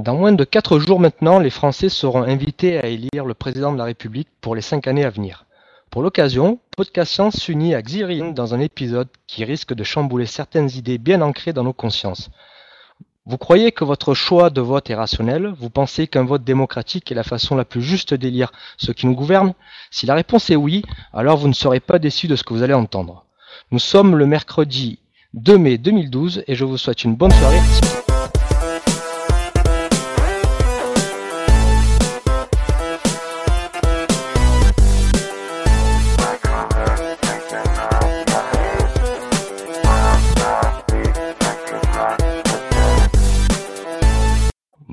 Dans moins de quatre jours maintenant, les Français seront invités à élire le président de la République pour les cinq années à venir. Pour l'occasion, Podcast Science s'unit à Xirian dans un épisode qui risque de chambouler certaines idées bien ancrées dans nos consciences. Vous croyez que votre choix de vote est rationnel? Vous pensez qu'un vote démocratique est la façon la plus juste d'élire ceux qui nous gouvernent? Si la réponse est oui, alors vous ne serez pas déçu de ce que vous allez entendre. Nous sommes le mercredi 2 mai 2012 et je vous souhaite une bonne soirée.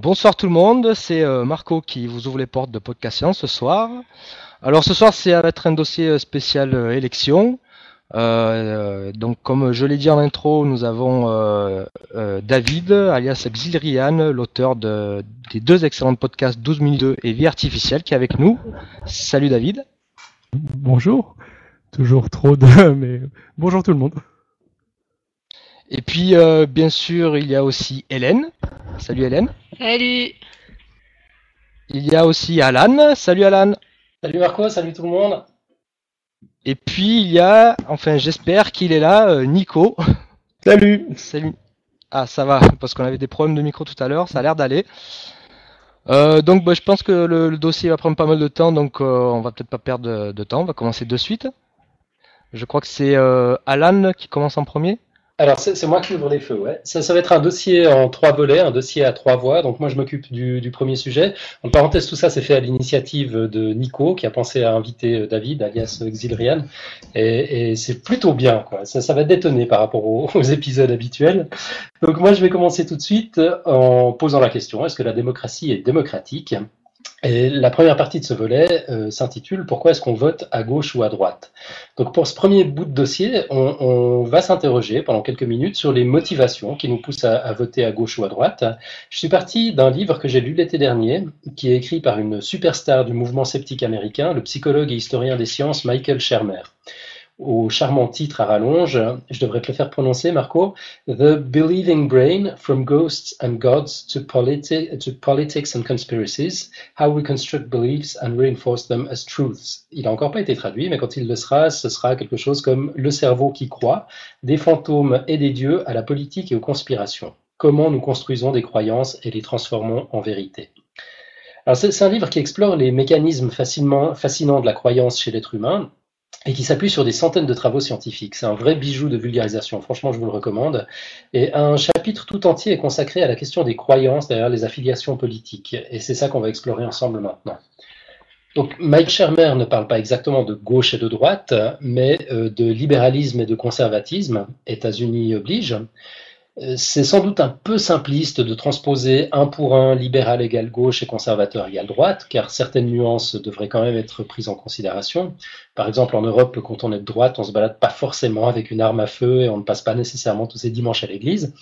Bonsoir tout le monde, c'est euh, Marco qui vous ouvre les portes de Podcast Science ce soir. Alors ce soir, c'est va être un dossier euh, spécial euh, élection. donc comme je l'ai dit en intro, nous avons David, alias Xilrian, l'auteur de, des deux excellents podcasts 12 minutes 2 et Vie artificielle, qui est avec nous. Salut David. Bonjour. Toujours trop de... mais bonjour tout le monde. Et puis, bien sûr, il y a aussi Hélène. Salut Hélène. Salut. Il y a aussi Alan. Salut Alan. Salut Marco, salut tout le monde. Et puis il y a, enfin j'espère qu'il est là, euh, Nico. Salut. Salut. Ah ça va, parce qu'on avait des problèmes de micro tout à l'heure, ça a l'air d'aller. Euh, donc bah, je pense que le, dossier va prendre pas mal de temps, donc euh, on va peut-être pas perdre de, temps, on va commencer de suite. Je crois que c'est Alan qui commence en premier. Alors, c'est moi qui ouvre les feux, ouais. Ça, ça, va être un dossier en trois volets, un dossier à trois voix. Donc, moi, je m'occupe du, du, premier sujet. En parenthèse, tout ça, c'est fait à l'initiative de Nico, qui a pensé à inviter euh, David, alias Xilrian. Et, et c'est plutôt bien, quoi. Ça, ça va détonner par rapport aux, aux, épisodes habituels. Donc, moi, je vais commencer tout de suite en posant la question est-ce que la démocratie est démocratique? La première partie de ce volet euh, s'intitule Pourquoi est-ce qu'on vote à gauche ou à droite? Donc pour ce premier bout de dossier, on, va s'interroger pendant quelques minutes sur les motivations qui nous poussent à voter à gauche ou à droite. Je suis parti d'un livre que j'ai lu l'été dernier, qui est écrit par une superstar du mouvement sceptique américain, le psychologue et historien des sciences Michael Shermer au charmant titre à rallonge, je devrais te le faire prononcer, Marco, The Believing Brain, From Ghosts and Gods to, politi to Politics and Conspiracies, How We Construct Beliefs and Reinforce Them as Truths. Il n'a encore pas été traduit, mais quand il le sera, ce sera quelque chose comme Le cerveau qui croit, des fantômes et des dieux à la politique et aux conspirations. Comment nous construisons des croyances et les transformons en vérité. C'est un livre qui explore les mécanismes facilement, fascinants de la croyance chez l'être humain et qui s'appuie sur des centaines de travaux scientifiques. C'est un vrai bijou de vulgarisation, franchement je vous le recommande. Et un chapitre tout entier est consacré à la question des croyances derrière les affiliations politiques. Et c'est ça qu'on va explorer ensemble maintenant. Donc Mike Shermer ne parle pas exactement de gauche et de droite, mais euh, de libéralisme et de conservatisme, États-Unis oblige. Euh, c'est sans doute un peu simpliste de transposer un pour un libéral égal gauche et conservateur égal droite, car certaines nuances devraient quand même être prises en considération. Par exemple, en Europe, quand on est de droite, on se balade pas forcément avec une arme à feu et on ne passe pas nécessairement tous ses dimanches à l'église.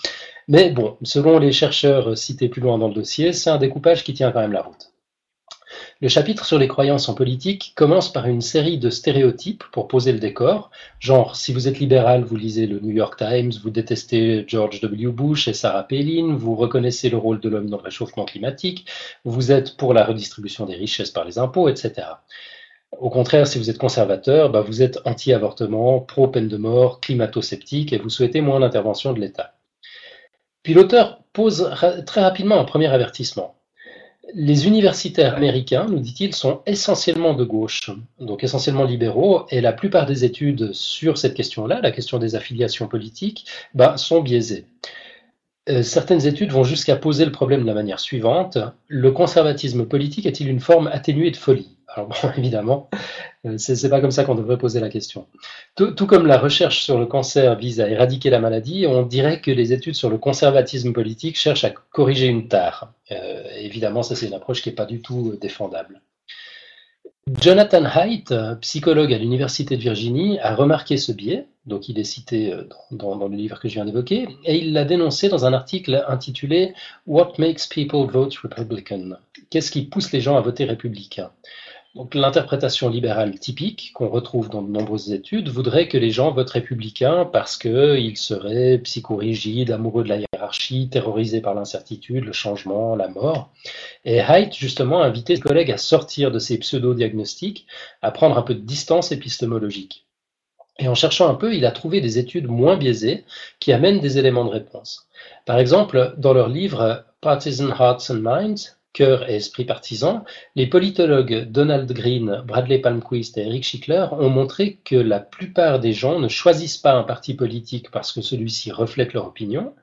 Mais bon, selon les chercheurs cités plus loin dans le dossier, c'est un découpage qui tient quand même la route. Le chapitre sur les croyances en politique commence par une série de stéréotypes pour poser le décor, genre si vous êtes libéral, vous lisez le New York Times, vous détestez George W. Bush et Sarah Palin, vous reconnaissez le rôle de l'homme dans le réchauffement climatique, vous êtes pour la redistribution des richesses par les impôts, etc. Au contraire, si vous êtes conservateur, bah vous êtes anti-avortement, pro-peine de mort, climato-sceptique et vous souhaitez moins d'intervention de l'État. Puis l'auteur pose très rapidement un premier avertissement les universitaires américains, nous dit-il, sont essentiellement de gauche, donc essentiellement libéraux, et la plupart des études sur cette question-là, la question des affiliations politiques, bah, sont biaisées. Euh, certaines études vont jusqu'à poser le problème de la manière suivante. Le conservatisme politique est-il une forme atténuée de folie? Alors bon, évidemment, euh, c'est pas comme ça qu'on devrait poser la question. Tout, comme la recherche sur le cancer vise à éradiquer la maladie, on dirait que les études sur le conservatisme politique cherchent à corriger une tare. Euh, évidemment, ça c'est une approche qui n'est pas du tout défendable. Jonathan Haidt, psychologue à l'Université de Virginie, a remarqué ce biais, donc il est cité euh, dans le livre que je viens d'évoquer, et il l'a dénoncé dans un article intitulé What makes people vote Republican? Qu'est-ce qui pousse les gens à voter républicain? Donc l'interprétation libérale typique qu'on retrouve dans de nombreuses études voudrait que les gens votent républicains parce qu'ils seraient psychorigides, amoureux de la hiérarchie, terrorisés par l'incertitude, le changement, la mort. Et Haidt justement a invité ses collègues à sortir de ces pseudo-diagnostics, à prendre un peu de distance épistémologique. Et en cherchant un peu, il a trouvé des études moins biaisées qui amènent des éléments de réponse. Par exemple, dans leur livre Partisan Hearts and Minds, Cœur et esprit partisan, les politologues Donald Green, Bradley Palmquist et Eric Schickler ont montré que la plupart des gens ne choisissent pas un parti politique parce que celui-ci reflète leur opinion,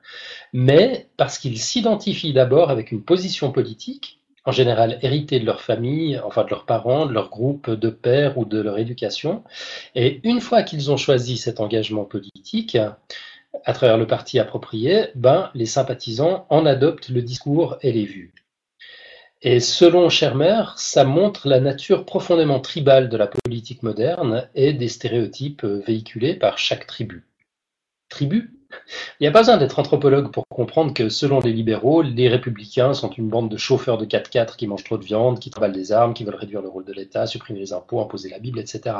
mais parce qu'ils s'identifient d'abord avec une position politique, en général héritée de leur famille, enfin de leurs parents, de leur groupe de pères ou de leur éducation, et une fois qu'ils ont choisi cet engagement politique, à travers le parti approprié, ben, les sympathisants en adoptent le discours et les vues. Et selon Schermer, ça montre la nature profondément tribale de la politique moderne et des stéréotypes véhiculés par chaque tribu. Tribu? Il n'y a pas besoin d'être anthropologue pour comprendre que selon les libéraux, les républicains sont une bande de chauffeurs de 4x4 qui mangent trop de viande, qui travaillent des armes, qui veulent réduire le rôle de l'État, supprimer les impôts, imposer la Bible, etc.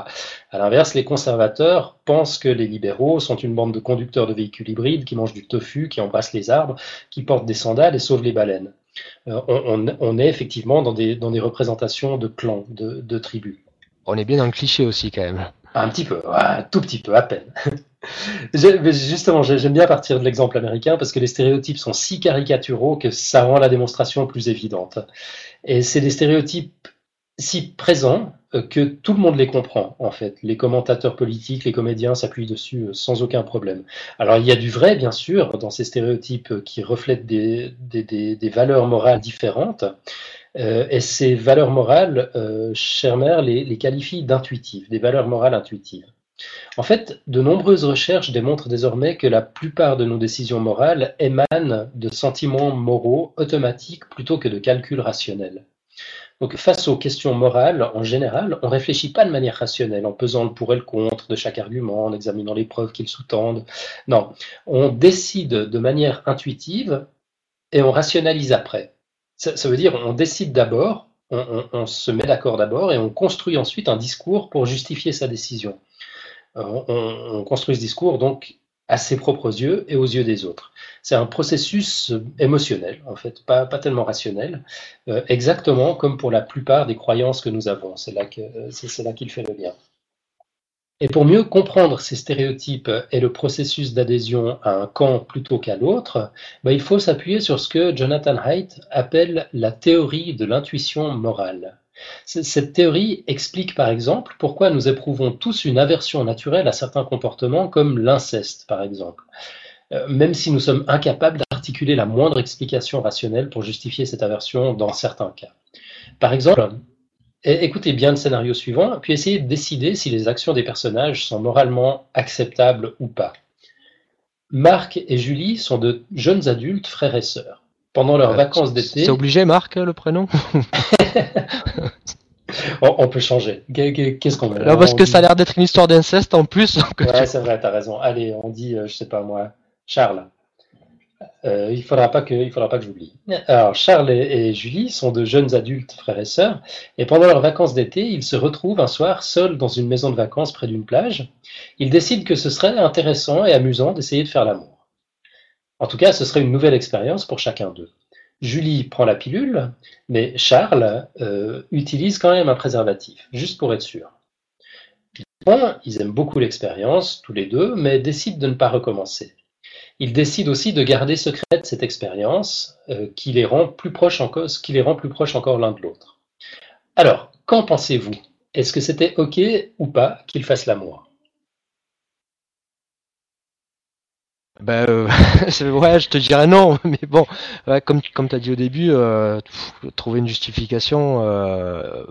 À l'inverse, les conservateurs pensent que les libéraux sont une bande de conducteurs de véhicules hybrides qui mangent du tofu, qui embrassent les arbres, qui portent des sandales et sauvent les baleines. Euh, on, est effectivement dans des, représentations de clans, de, tribus. On est bien dans le cliché aussi quand même. Un petit peu, un tout petit peu, à peine. Justement, j'aime bien partir de l'exemple américain parce que les stéréotypes sont si caricaturaux que ça rend la démonstration plus évidente. Et c'est des stéréotypes si présents que tout le monde les comprend, en fait. Les commentateurs politiques, les comédiens s'appuient dessus euh, sans aucun problème. Alors, il y a du vrai, bien sûr, dans ces stéréotypes euh, qui reflètent des, valeurs morales différentes. et ces valeurs morales, Schermer les, les qualifie d'intuitives, des valeurs morales intuitives. En fait, de nombreuses recherches démontrent désormais que la plupart de nos décisions morales émanent de sentiments moraux automatiques plutôt que de calculs rationnels. Donc, face aux questions morales, en général, on ne réfléchit pas de manière rationnelle, en pesant le pour et le contre de chaque argument, en examinant les preuves qu'ils sous-tendent. Non, on décide de manière intuitive et on rationalise après. Ça, veut dire on décide d'abord, on, se met d'accord d'abord et on construit ensuite un discours pour justifier sa décision. On, on construit ce discours donc à ses propres yeux et aux yeux des autres. C'est un processus euh, émotionnel, en fait, pas, tellement rationnel, euh, exactement comme pour la plupart des croyances que nous avons. C'est là qu'il fait le lien. Et pour mieux comprendre ces stéréotypes et le processus d'adhésion à un camp plutôt qu'à l'autre, ben, il faut s'appuyer sur ce que Jonathan Haidt appelle la théorie de l'intuition morale. Cette théorie explique par exemple pourquoi nous éprouvons tous une aversion naturelle à certains comportements comme l'inceste par exemple, euh, même si nous sommes incapables d'articuler la moindre explication rationnelle pour justifier cette aversion dans certains cas. Par exemple, écoutez bien le scénario suivant, puis essayez de décider si les actions des personnages sont moralement acceptables ou pas. Marc et Julie sont de jeunes adultes, frères et sœurs pendant leurs euh, vacances d'été. C'est obligé, Marc, le prénom on, peut changer. Qu'est-ce qu'on veut parce que ça a l'air d'être une histoire d'inceste en plus. ouais, c'est vrai, t'as raison. Allez, on dit, euh, je sais pas moi, Charles. Euh, il faudra pas que, il faudra pas que j'oublie. Alors, Charles et, Julie sont de jeunes adultes, frères et sœurs, et pendant leurs vacances d'été, ils se retrouvent un soir seuls dans une maison de vacances près d'une plage. Ils décident que ce serait intéressant et amusant d'essayer de faire l'amour. En tout cas, ce serait une nouvelle expérience pour chacun d'eux. Julie prend la pilule, mais Charles euh, utilise quand même un préservatif, juste pour être sûr. Ils aiment beaucoup l'expérience, tous les deux, mais décident de ne pas recommencer. Ils décident aussi de garder secrète cette expérience euh, qui les rend plus proches encore, qui les rend plus proches encore l'un de l'autre. Alors, qu'en pensez-vous? Est-ce que c'était OK ou pas qu'ils fassent l'amour? Ben euh, ouais, je te dirais non, mais bon, comme comme tu as dit au début, euh, trouver une justification euh,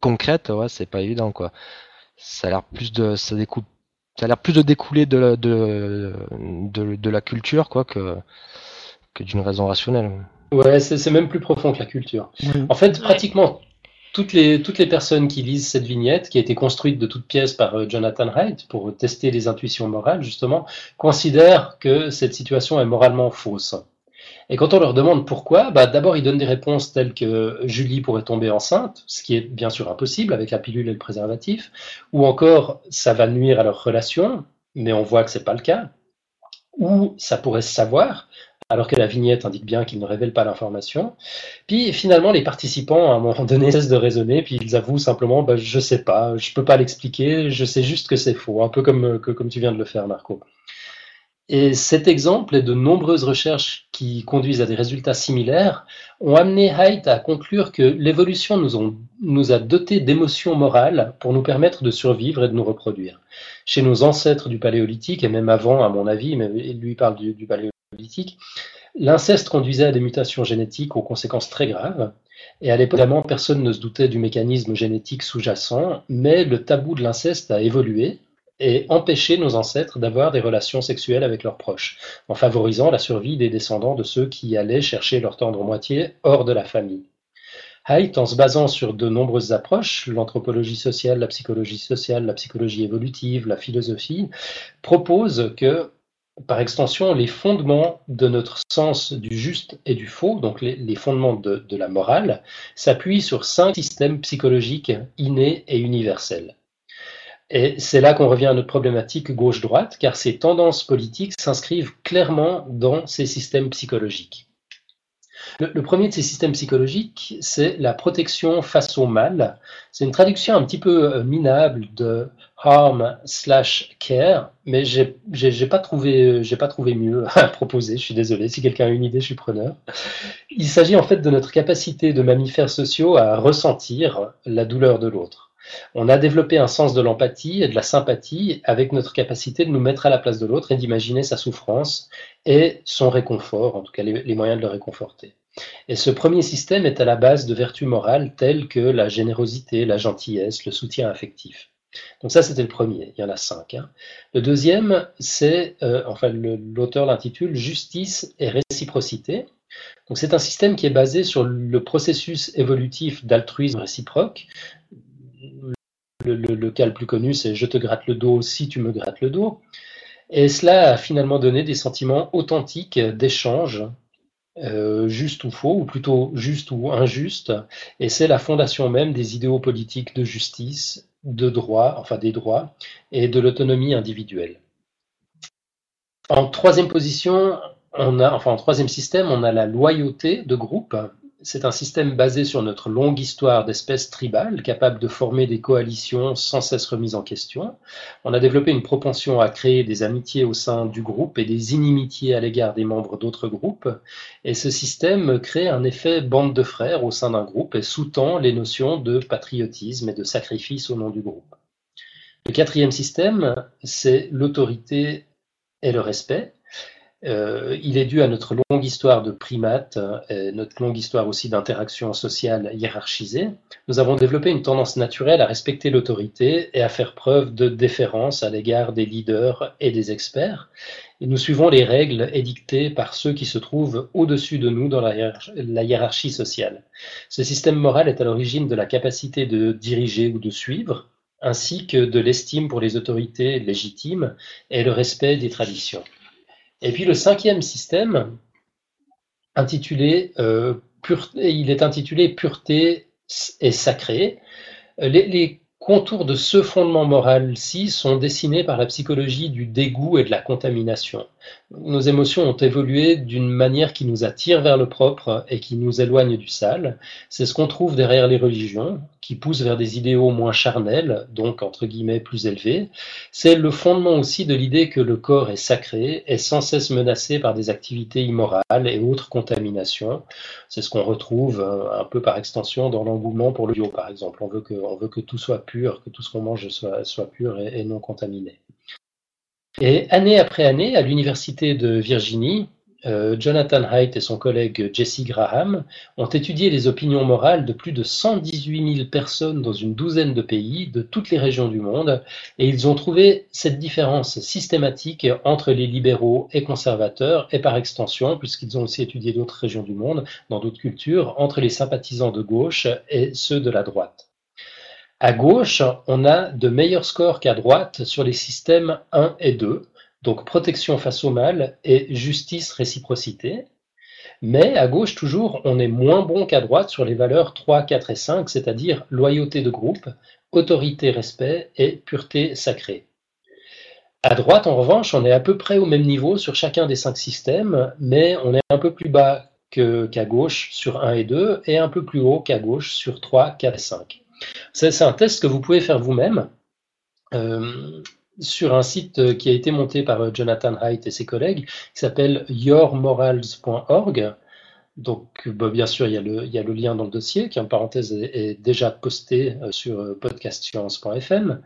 concrète, ouais, c'est pas évident quoi. Ça a l'air plus de ça découle, ça a l'air plus de découler de, de, de, de la culture quoi que que d'une raison rationnelle. Ouais, c'est même plus profond que la culture. En fait, pratiquement toutes les, toutes les personnes qui lisent cette vignette, qui a été construite de toutes pièces par euh, Jonathan Haidt pour tester les intuitions morales, justement, considèrent que cette situation est moralement fausse. Et quand on leur demande pourquoi, bah, d'abord ils donnent des réponses telles que Julie pourrait tomber enceinte, ce qui est bien sûr impossible avec la pilule et le préservatif, ou encore ça va nuire à leur relation, mais on voit que c'est pas le cas, ou ça pourrait se savoir, alors que la vignette indique bien qu'ils ne révèlent pas l'information. Puis finalement, les participants, à un moment donné, cessent de raisonner, puis ils avouent simplement bah, Je sais pas, je peux pas l'expliquer, je sais juste que c'est faux, un peu comme, comme tu viens de le faire, Marco. Et cet exemple et de nombreuses recherches qui conduisent à des résultats similaires ont amené Haidt à conclure que l'évolution nous, nous, a dotés d'émotions morales pour nous permettre de survivre et de nous reproduire. Chez nos ancêtres du paléolithique, et même avant, à mon avis, mais lui parle du, du l'inceste conduisait à des mutations génétiques aux conséquences très graves. Et à l'époque, personne ne se doutait du mécanisme génétique sous-jacent, mais le tabou de l'inceste a évolué et empêcher nos ancêtres d'avoir des relations sexuelles avec leurs proches, en favorisant la survie des descendants de ceux qui allaient chercher leur tendre moitié hors de la famille. Haidt, en se basant sur de nombreuses approches, l'anthropologie sociale, la psychologie sociale, la psychologie évolutive, la philosophie, propose que, par extension, les fondements de notre sens du juste et du faux, donc les, fondements de la morale, s'appuient sur cinq systèmes psychologiques innés et universels. Et c'est là qu'on revient à notre problématique gauche-droite, car ces tendances politiques s'inscrivent clairement dans ces systèmes psychologiques. Le, premier de ces systèmes psychologiques, c'est la protection face au mal. C'est une traduction un petit peu euh, minable de harm slash care, mais j'ai pas trouvé j'ai pas trouvé mieux à proposer. Je suis désolé. Si quelqu'un a une idée, je suis preneur. Il s'agit en fait de notre capacité de mammifères sociaux à ressentir la douleur de l'autre. On a développé un sens de l'empathie et de la sympathie avec notre capacité de nous mettre à la place de l'autre et d'imaginer sa souffrance et son réconfort, en tout cas les, moyens de le réconforter. Et ce premier système est à la base de vertus morales telles que la générosité, la gentillesse, le soutien affectif. Donc ça, c'était le premier. Il y en a cinq. Hein. Le deuxième, c'est, euh, enfin, l'auteur l'intitule Justice et réciprocité. Donc c'est un système qui est basé sur le processus évolutif d'altruisme réciproque, le, cas le plus connu, c'est je te gratte le dos si tu me grattes le dos. Et cela a finalement donné des sentiments authentiques d'échange, euh, juste ou faux, ou plutôt juste ou injuste. Et c'est la fondation même des idéaux politiques de justice, de droit, enfin des droits, et de l'autonomie individuelle. En troisième position, on a, enfin en troisième système, on a la loyauté de groupe, c'est un système basé sur notre longue histoire d'espèces tribales, capable de former des coalitions sans cesse remises en question. On a développé une propension à créer des amitiés au sein du groupe et des inimitiés à l'égard des membres d'autres groupes. Et ce système crée un effet bande de frères au sein d'un groupe et sous-tend les notions de patriotisme et de sacrifice au nom du groupe. Le quatrième système, c'est l'autorité et le respect. Euh, il est dû à notre longue histoire de primates, et notre longue histoire aussi d'interactions sociales hiérarchisées. Nous avons développé une tendance naturelle à respecter l'autorité et à faire preuve de déférence à l'égard des leaders et des experts. Et nous suivons les règles édictées par ceux qui se trouvent au-dessus de nous dans la hiérarchie sociale. Ce système moral est à l'origine de la capacité de diriger ou de suivre, ainsi que de l'estime pour les autorités légitimes et le respect des traditions. Et puis le cinquième système, intitulé, euh, il est intitulé Pureté et sacré. Les, contours de ce fondement moral-ci sont dessinés par la psychologie du dégoût et de la contamination. Nos émotions ont évolué d'une manière qui nous attire vers le propre et qui nous éloigne du sale. C'est ce qu'on trouve derrière les religions, qui poussent vers des idéaux moins charnels, donc entre guillemets plus élevés. C'est le fondement aussi de l'idée que le corps est sacré, est sans cesse menacé par des activités immorales et autres contaminations. C'est ce qu'on retrouve euh, un peu par extension dans l'engouement pour le bio, par exemple. On veut que, tout soit pur, que tout ce qu'on mange soit pur et non contaminé. Et année après année, à l'Université de Virginie, euh, Jonathan Haidt et son collègue Jesse Graham ont étudié les opinions morales de plus de 118 000 personnes dans une douzaine de pays de toutes les régions du monde et ils ont trouvé cette différence systématique entre les libéraux et conservateurs et par extension, puisqu'ils ont aussi étudié d'autres régions du monde, dans d'autres cultures, entre les sympathisants de gauche et ceux de la droite. À gauche, on a de meilleurs scores qu'à droite sur les systèmes 1 et 2, donc protection face au mal et justice réciprocité. Mais à gauche, toujours, on est moins bon qu'à droite sur les valeurs 3, 4 et 5, c'est-à-dire loyauté de groupe, autorité, respect et pureté sacrée. À droite, en revanche, on est à peu près au même niveau sur chacun des cinq systèmes, mais on est un peu plus bas qu'à gauche sur 1 et 2 et un peu plus haut qu'à gauche sur 3, 4 et 5. C'est un test que vous pouvez faire vous-même. Euh, sur un site qui a été monté par Jonathan Haidt et ses collègues, qui s'appelle yourmorals.org. Donc, bah, bien sûr, il y, a le, lien dans le dossier qui, en parenthèse, est, déjà posté euh, sur euh, podcastscience.fm.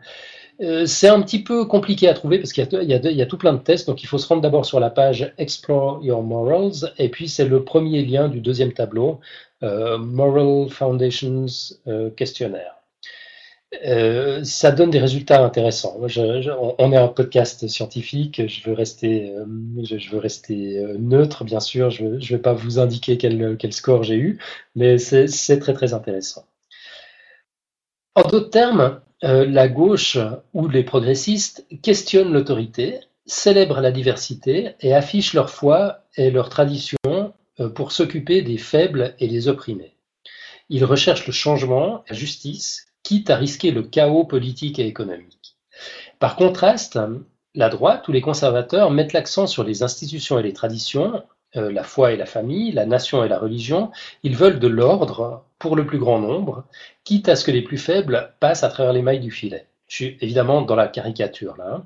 Euh, c'est un petit peu compliqué à trouver parce qu'il y, y, a tout plein de tests. Donc, il faut se rendre d'abord sur la page Explore Your Morals. Et puis, c'est le premier lien du deuxième tableau, euh, Moral Foundations euh, Questionnaire. Euh, ça donne des résultats intéressants. on est un podcast scientifique, je veux rester, euh, euh, neutre, bien sûr, je ne vais pas vous indiquer quel, quel score j'ai eu, mais c'est très très intéressant. En d'autres termes, la gauche ou les progressistes questionnent l'autorité, célèbrent la diversité et affichent leur foi et leur tradition pour s'occuper des faibles et des opprimés. Ils recherchent le changement, la justice quitte à risquer le chaos politique et économique. Par contraste, la droite ou les conservateurs mettent l'accent sur les institutions et les traditions, euh, la foi et la famille, la nation et la religion. Ils veulent de l'ordre pour le plus grand nombre, quitte à ce que les plus faibles passent à travers les mailles du filet. Je suis évidemment dans la caricature là.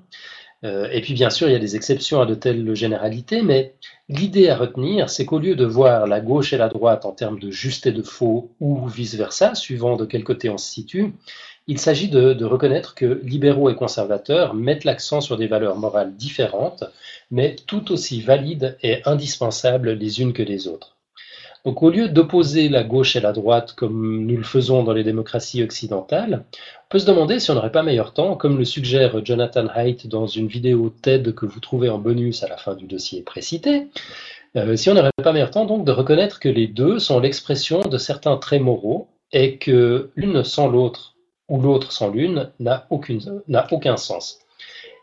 Euh, et puis bien sûr, il y a des exceptions à de telles généralités, mais l'idée à retenir, c'est qu'au lieu de voir la gauche et la droite en termes de juste et de faux, ou vice-versa, suivant de quel côté on se situe, il s'agit de, reconnaître que libéraux et conservateurs mettent l'accent sur des valeurs morales différentes, mais tout aussi valides et indispensables les unes que les autres. Donc au lieu d'opposer la gauche et la droite comme nous le faisons dans les démocraties occidentales, on peut se demander si on n'aurait pas meilleur temps, comme le suggère Jonathan Haidt dans une vidéo TED que vous trouvez en bonus à la fin du dossier précité, euh, si on n'aurait pas meilleur temps donc de reconnaître que les deux sont l'expression de certains traits moraux et que l'une sans l'autre ou l'autre sans l'une n'a aucun sens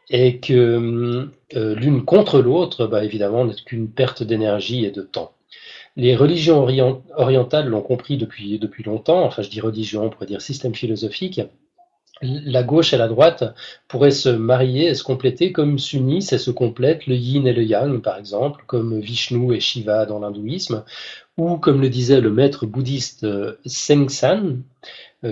et que euh, l'une contre l'autre, bah, évidemment, n'est qu'une perte d'énergie et de temps. Les religions orientales l'ont compris depuis, longtemps, enfin je dis religion, on pourrait dire système philosophique. La gauche et la droite pourraient se marier et se compléter comme s'unissent et se complètent le yin et le yang, par exemple, comme Vishnu et Shiva dans l'hindouisme, ou comme le disait le maître bouddhiste Sengsan, euh,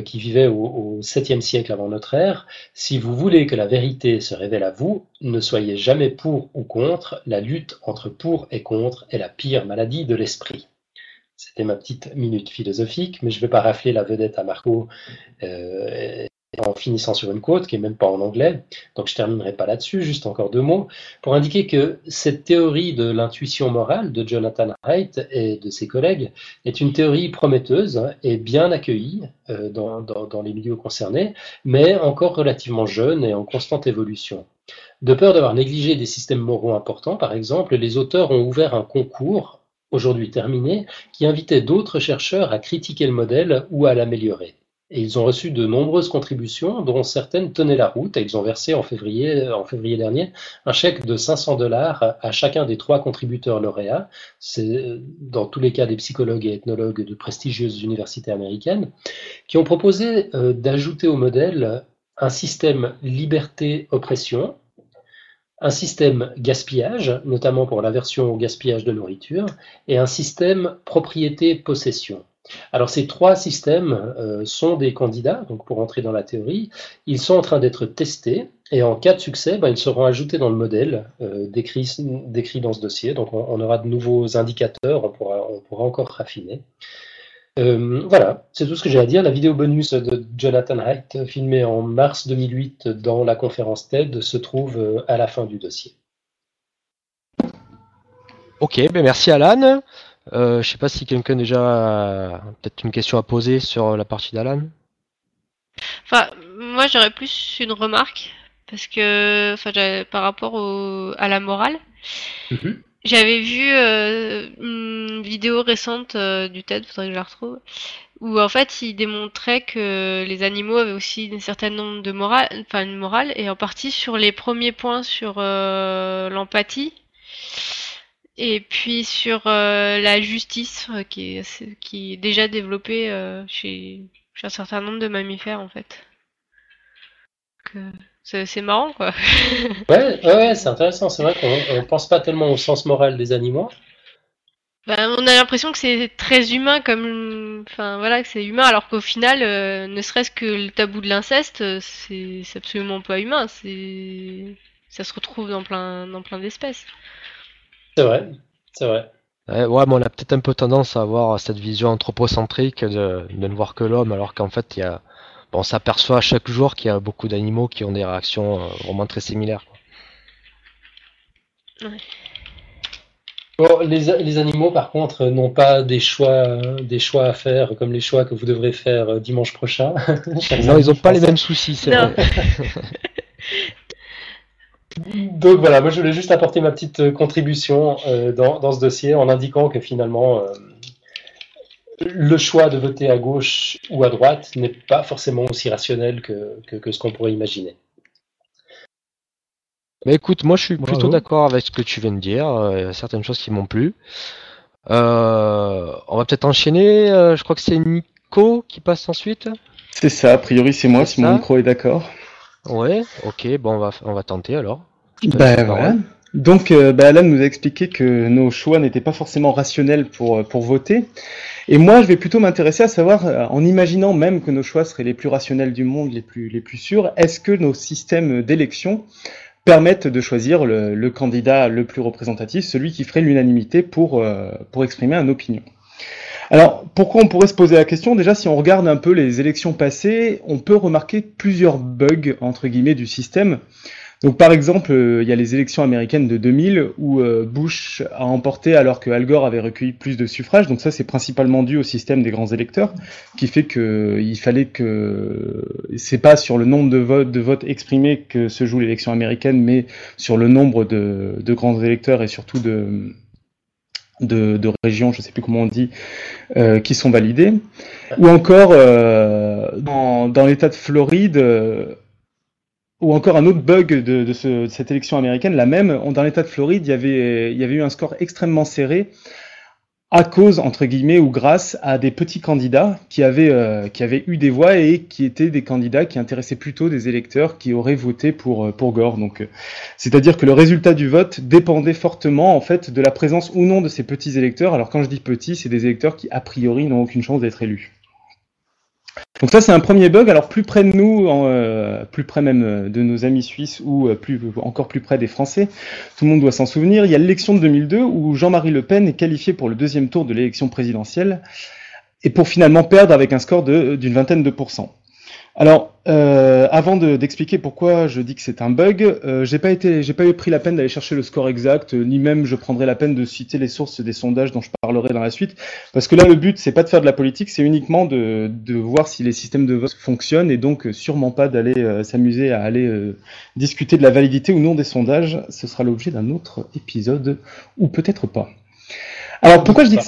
qui vivait au, 7e siècle avant notre ère, si vous voulez que la vérité se révèle à vous, ne soyez jamais pour ou contre, la lutte entre pour et contre est la pire maladie de l'esprit. C'était ma petite minute philosophique, mais je ne vais pas rafler la vedette à Marco euh, en finissant sur une quote qui est même pas en anglais. Donc je terminerai pas là-dessus, juste encore deux mots pour indiquer que cette théorie de l'intuition morale de Jonathan Haidt et de ses collègues est une théorie prometteuse et bien accueillie euh, dans, dans, les milieux concernés, mais encore relativement jeune et en constante évolution. De peur d'avoir négligé des systèmes moraux importants, par exemple, les auteurs ont ouvert un concours aujourd'hui terminé, qui invitait d'autres chercheurs à critiquer le modèle ou à l'améliorer. Et ils ont reçu de nombreuses contributions, dont certaines tenaient la route, et ils ont versé en février, dernier un chèque de 500 dollars à chacun des trois contributeurs lauréats. C'est dans tous les cas des psychologues et ethnologues de prestigieuses universités américaines, qui ont proposé euh, d'ajouter au modèle un système liberté-oppression, un système gaspillage, notamment pour l'aversion au gaspillage de nourriture, et un système propriété-possession. Alors ces trois systèmes euh, sont des candidats, donc pour entrer dans la théorie, ils sont en train d'être testés et en cas de succès, ben, ils seront ajoutés dans le modèle euh, décrit, dans ce dossier. Donc on, aura de nouveaux indicateurs, on pourra, encore raffiner. Euh, voilà, c'est tout ce que j'ai à dire. La vidéo bonus de Jonathan Haidt, filmée en mars 2008 dans la conférence TED, se trouve à la fin du dossier. Ok, ben merci Alan. Euh, je sais pas si quelqu'un déjà peut-être une question à poser sur la partie d'Alan. Enfin, moi j'aurais plus une remarque parce que, enfin, par rapport à la morale, mhm. j'avais vu euh, une vidéo récente euh, du TED, faudrait que je la retrouve, où en fait il démontrait que les animaux avaient aussi un certain nombre de morale, enfin une morale, et en partie sur les premiers points sur l'empathie Et puis sur la justice qui, est, qui est déjà développée chez, chez, un certain nombre de mammifères en fait. C'est marrant quoi. ouais, ouais, c'est intéressant. C'est vrai qu'on ne pense pas tellement au sens moral des animaux. Bah, on a l'impression que c'est très humain comme enfin voilà que c'est humain alors qu'au final euh, ne serait-ce que le tabou de l'inceste euh, c'est absolument pas humain c'est ça se retrouve dans plein dans plein d'espèces c'est vrai c'est vrai ouais, mais on a peut-être un peu tendance à avoir cette vision anthropocentrique de, de ne voir que l'homme alors qu'en fait il y a on s'aperçoit chaque jour qu'il y a beaucoup d'animaux qui ont des réactions euh, vraiment très similaires ouais. Bon, les, les, animaux, par contre, n'ont pas des choix, des choix à faire comme les choix que vous devrez faire euh, dimanche prochain. non, ils n'ont pas les mêmes soucis, c'est vrai. Donc voilà, moi je voulais juste apporter ma petite euh, contribution euh, dans, dans, ce dossier en indiquant que finalement euh, le choix de voter à gauche ou à droite n'est pas forcément aussi rationnel que, que, que ce qu'on pourrait imaginer. Mais écoute, moi je suis plutôt d'accord avec ce que tu viens de dire. Il y a certaines choses qui m'ont plu. Euh, on va peut-être enchaîner. Je crois que c'est Nico qui passe ensuite. C'est ça, a priori c'est moi si mon micro est d'accord. Ouais, ok, bon on va, on va tenter alors. Ben voilà. Donc euh, ben, Alan nous a expliqué que nos choix n'étaient pas forcément rationnels pour, pour voter. Et moi je vais plutôt m'intéresser à savoir, en imaginant même que nos choix seraient les plus rationnels du monde, les plus, les plus sûrs, est-ce que nos systèmes d'élection permettent de choisir le, candidat le plus représentatif, celui qui ferait l'unanimité pour, euh, pour exprimer une opinion? Alors, pourquoi on pourrait se poser la question? Déjà, si on regarde un peu les élections passées, on peut remarquer plusieurs bugs, entre guillemets, du système. Donc par exemple, euh, il y a les élections américaines de 2000 où euh, Bush a emporté alors que Al Gore avait recueilli plus de suffrages. Donc ça, c'est principalement dû au système des grands électeurs, qui fait que euh, il fallait que c'est pas sur le nombre de votes, exprimés que se joue l'élection américaine, mais sur le nombre de grands électeurs et surtout de de, de, régions, je sais plus comment on dit, euh, qui sont validées. Ou encore, euh, dans, dans l'État de Floride, ou encore un autre bug de, de, ce, de, cette élection américaine, la même, dans l'État de Floride, il y, avait, il y avait eu un score extrêmement serré à cause, entre guillemets, ou grâce à des petits candidats qui avaient, euh, qui avaient eu des voix et qui étaient des candidats qui intéressaient plutôt des électeurs qui auraient voté pour, euh, pour Gore. Donc, euh, c'est-à-dire que le résultat du vote dépendait fortement, en fait, de la présence ou non de ces petits électeurs. Alors, quand je dis petits, c'est des électeurs qui, a priori, n'ont aucune chance d'être élus. Donc ça c'est un premier bug. Alors plus près de nous, euh, plus près même euh, de nos amis suisses ou euh, encore plus près des Français, tout le monde doit s'en souvenir. Il y a l'élection de 2002 où Jean-Marie Le Pen est qualifié pour le deuxième tour de l'élection présidentielle et pour finalement perdre avec un score d'une vingtaine de pourcents. Alors, euh, avant d'expliquer pourquoi je dis que c'est un bug, euh, j'ai pas été, j'ai pas eu pris la peine d'aller chercher le score exact, euh, ni même je prendrai la peine de citer les sources des sondages dont je parlerai dans la suite, parce que là le but c'est pas de faire de la politique, c'est uniquement de, de, voir si les systèmes de vote fonctionnent et donc sûrement pas d'aller euh, s'amuser à aller discuter de la validité ou non des sondages. Ce sera l'objet d'un autre épisode ou peut-être pas. Alors pourquoi je dis que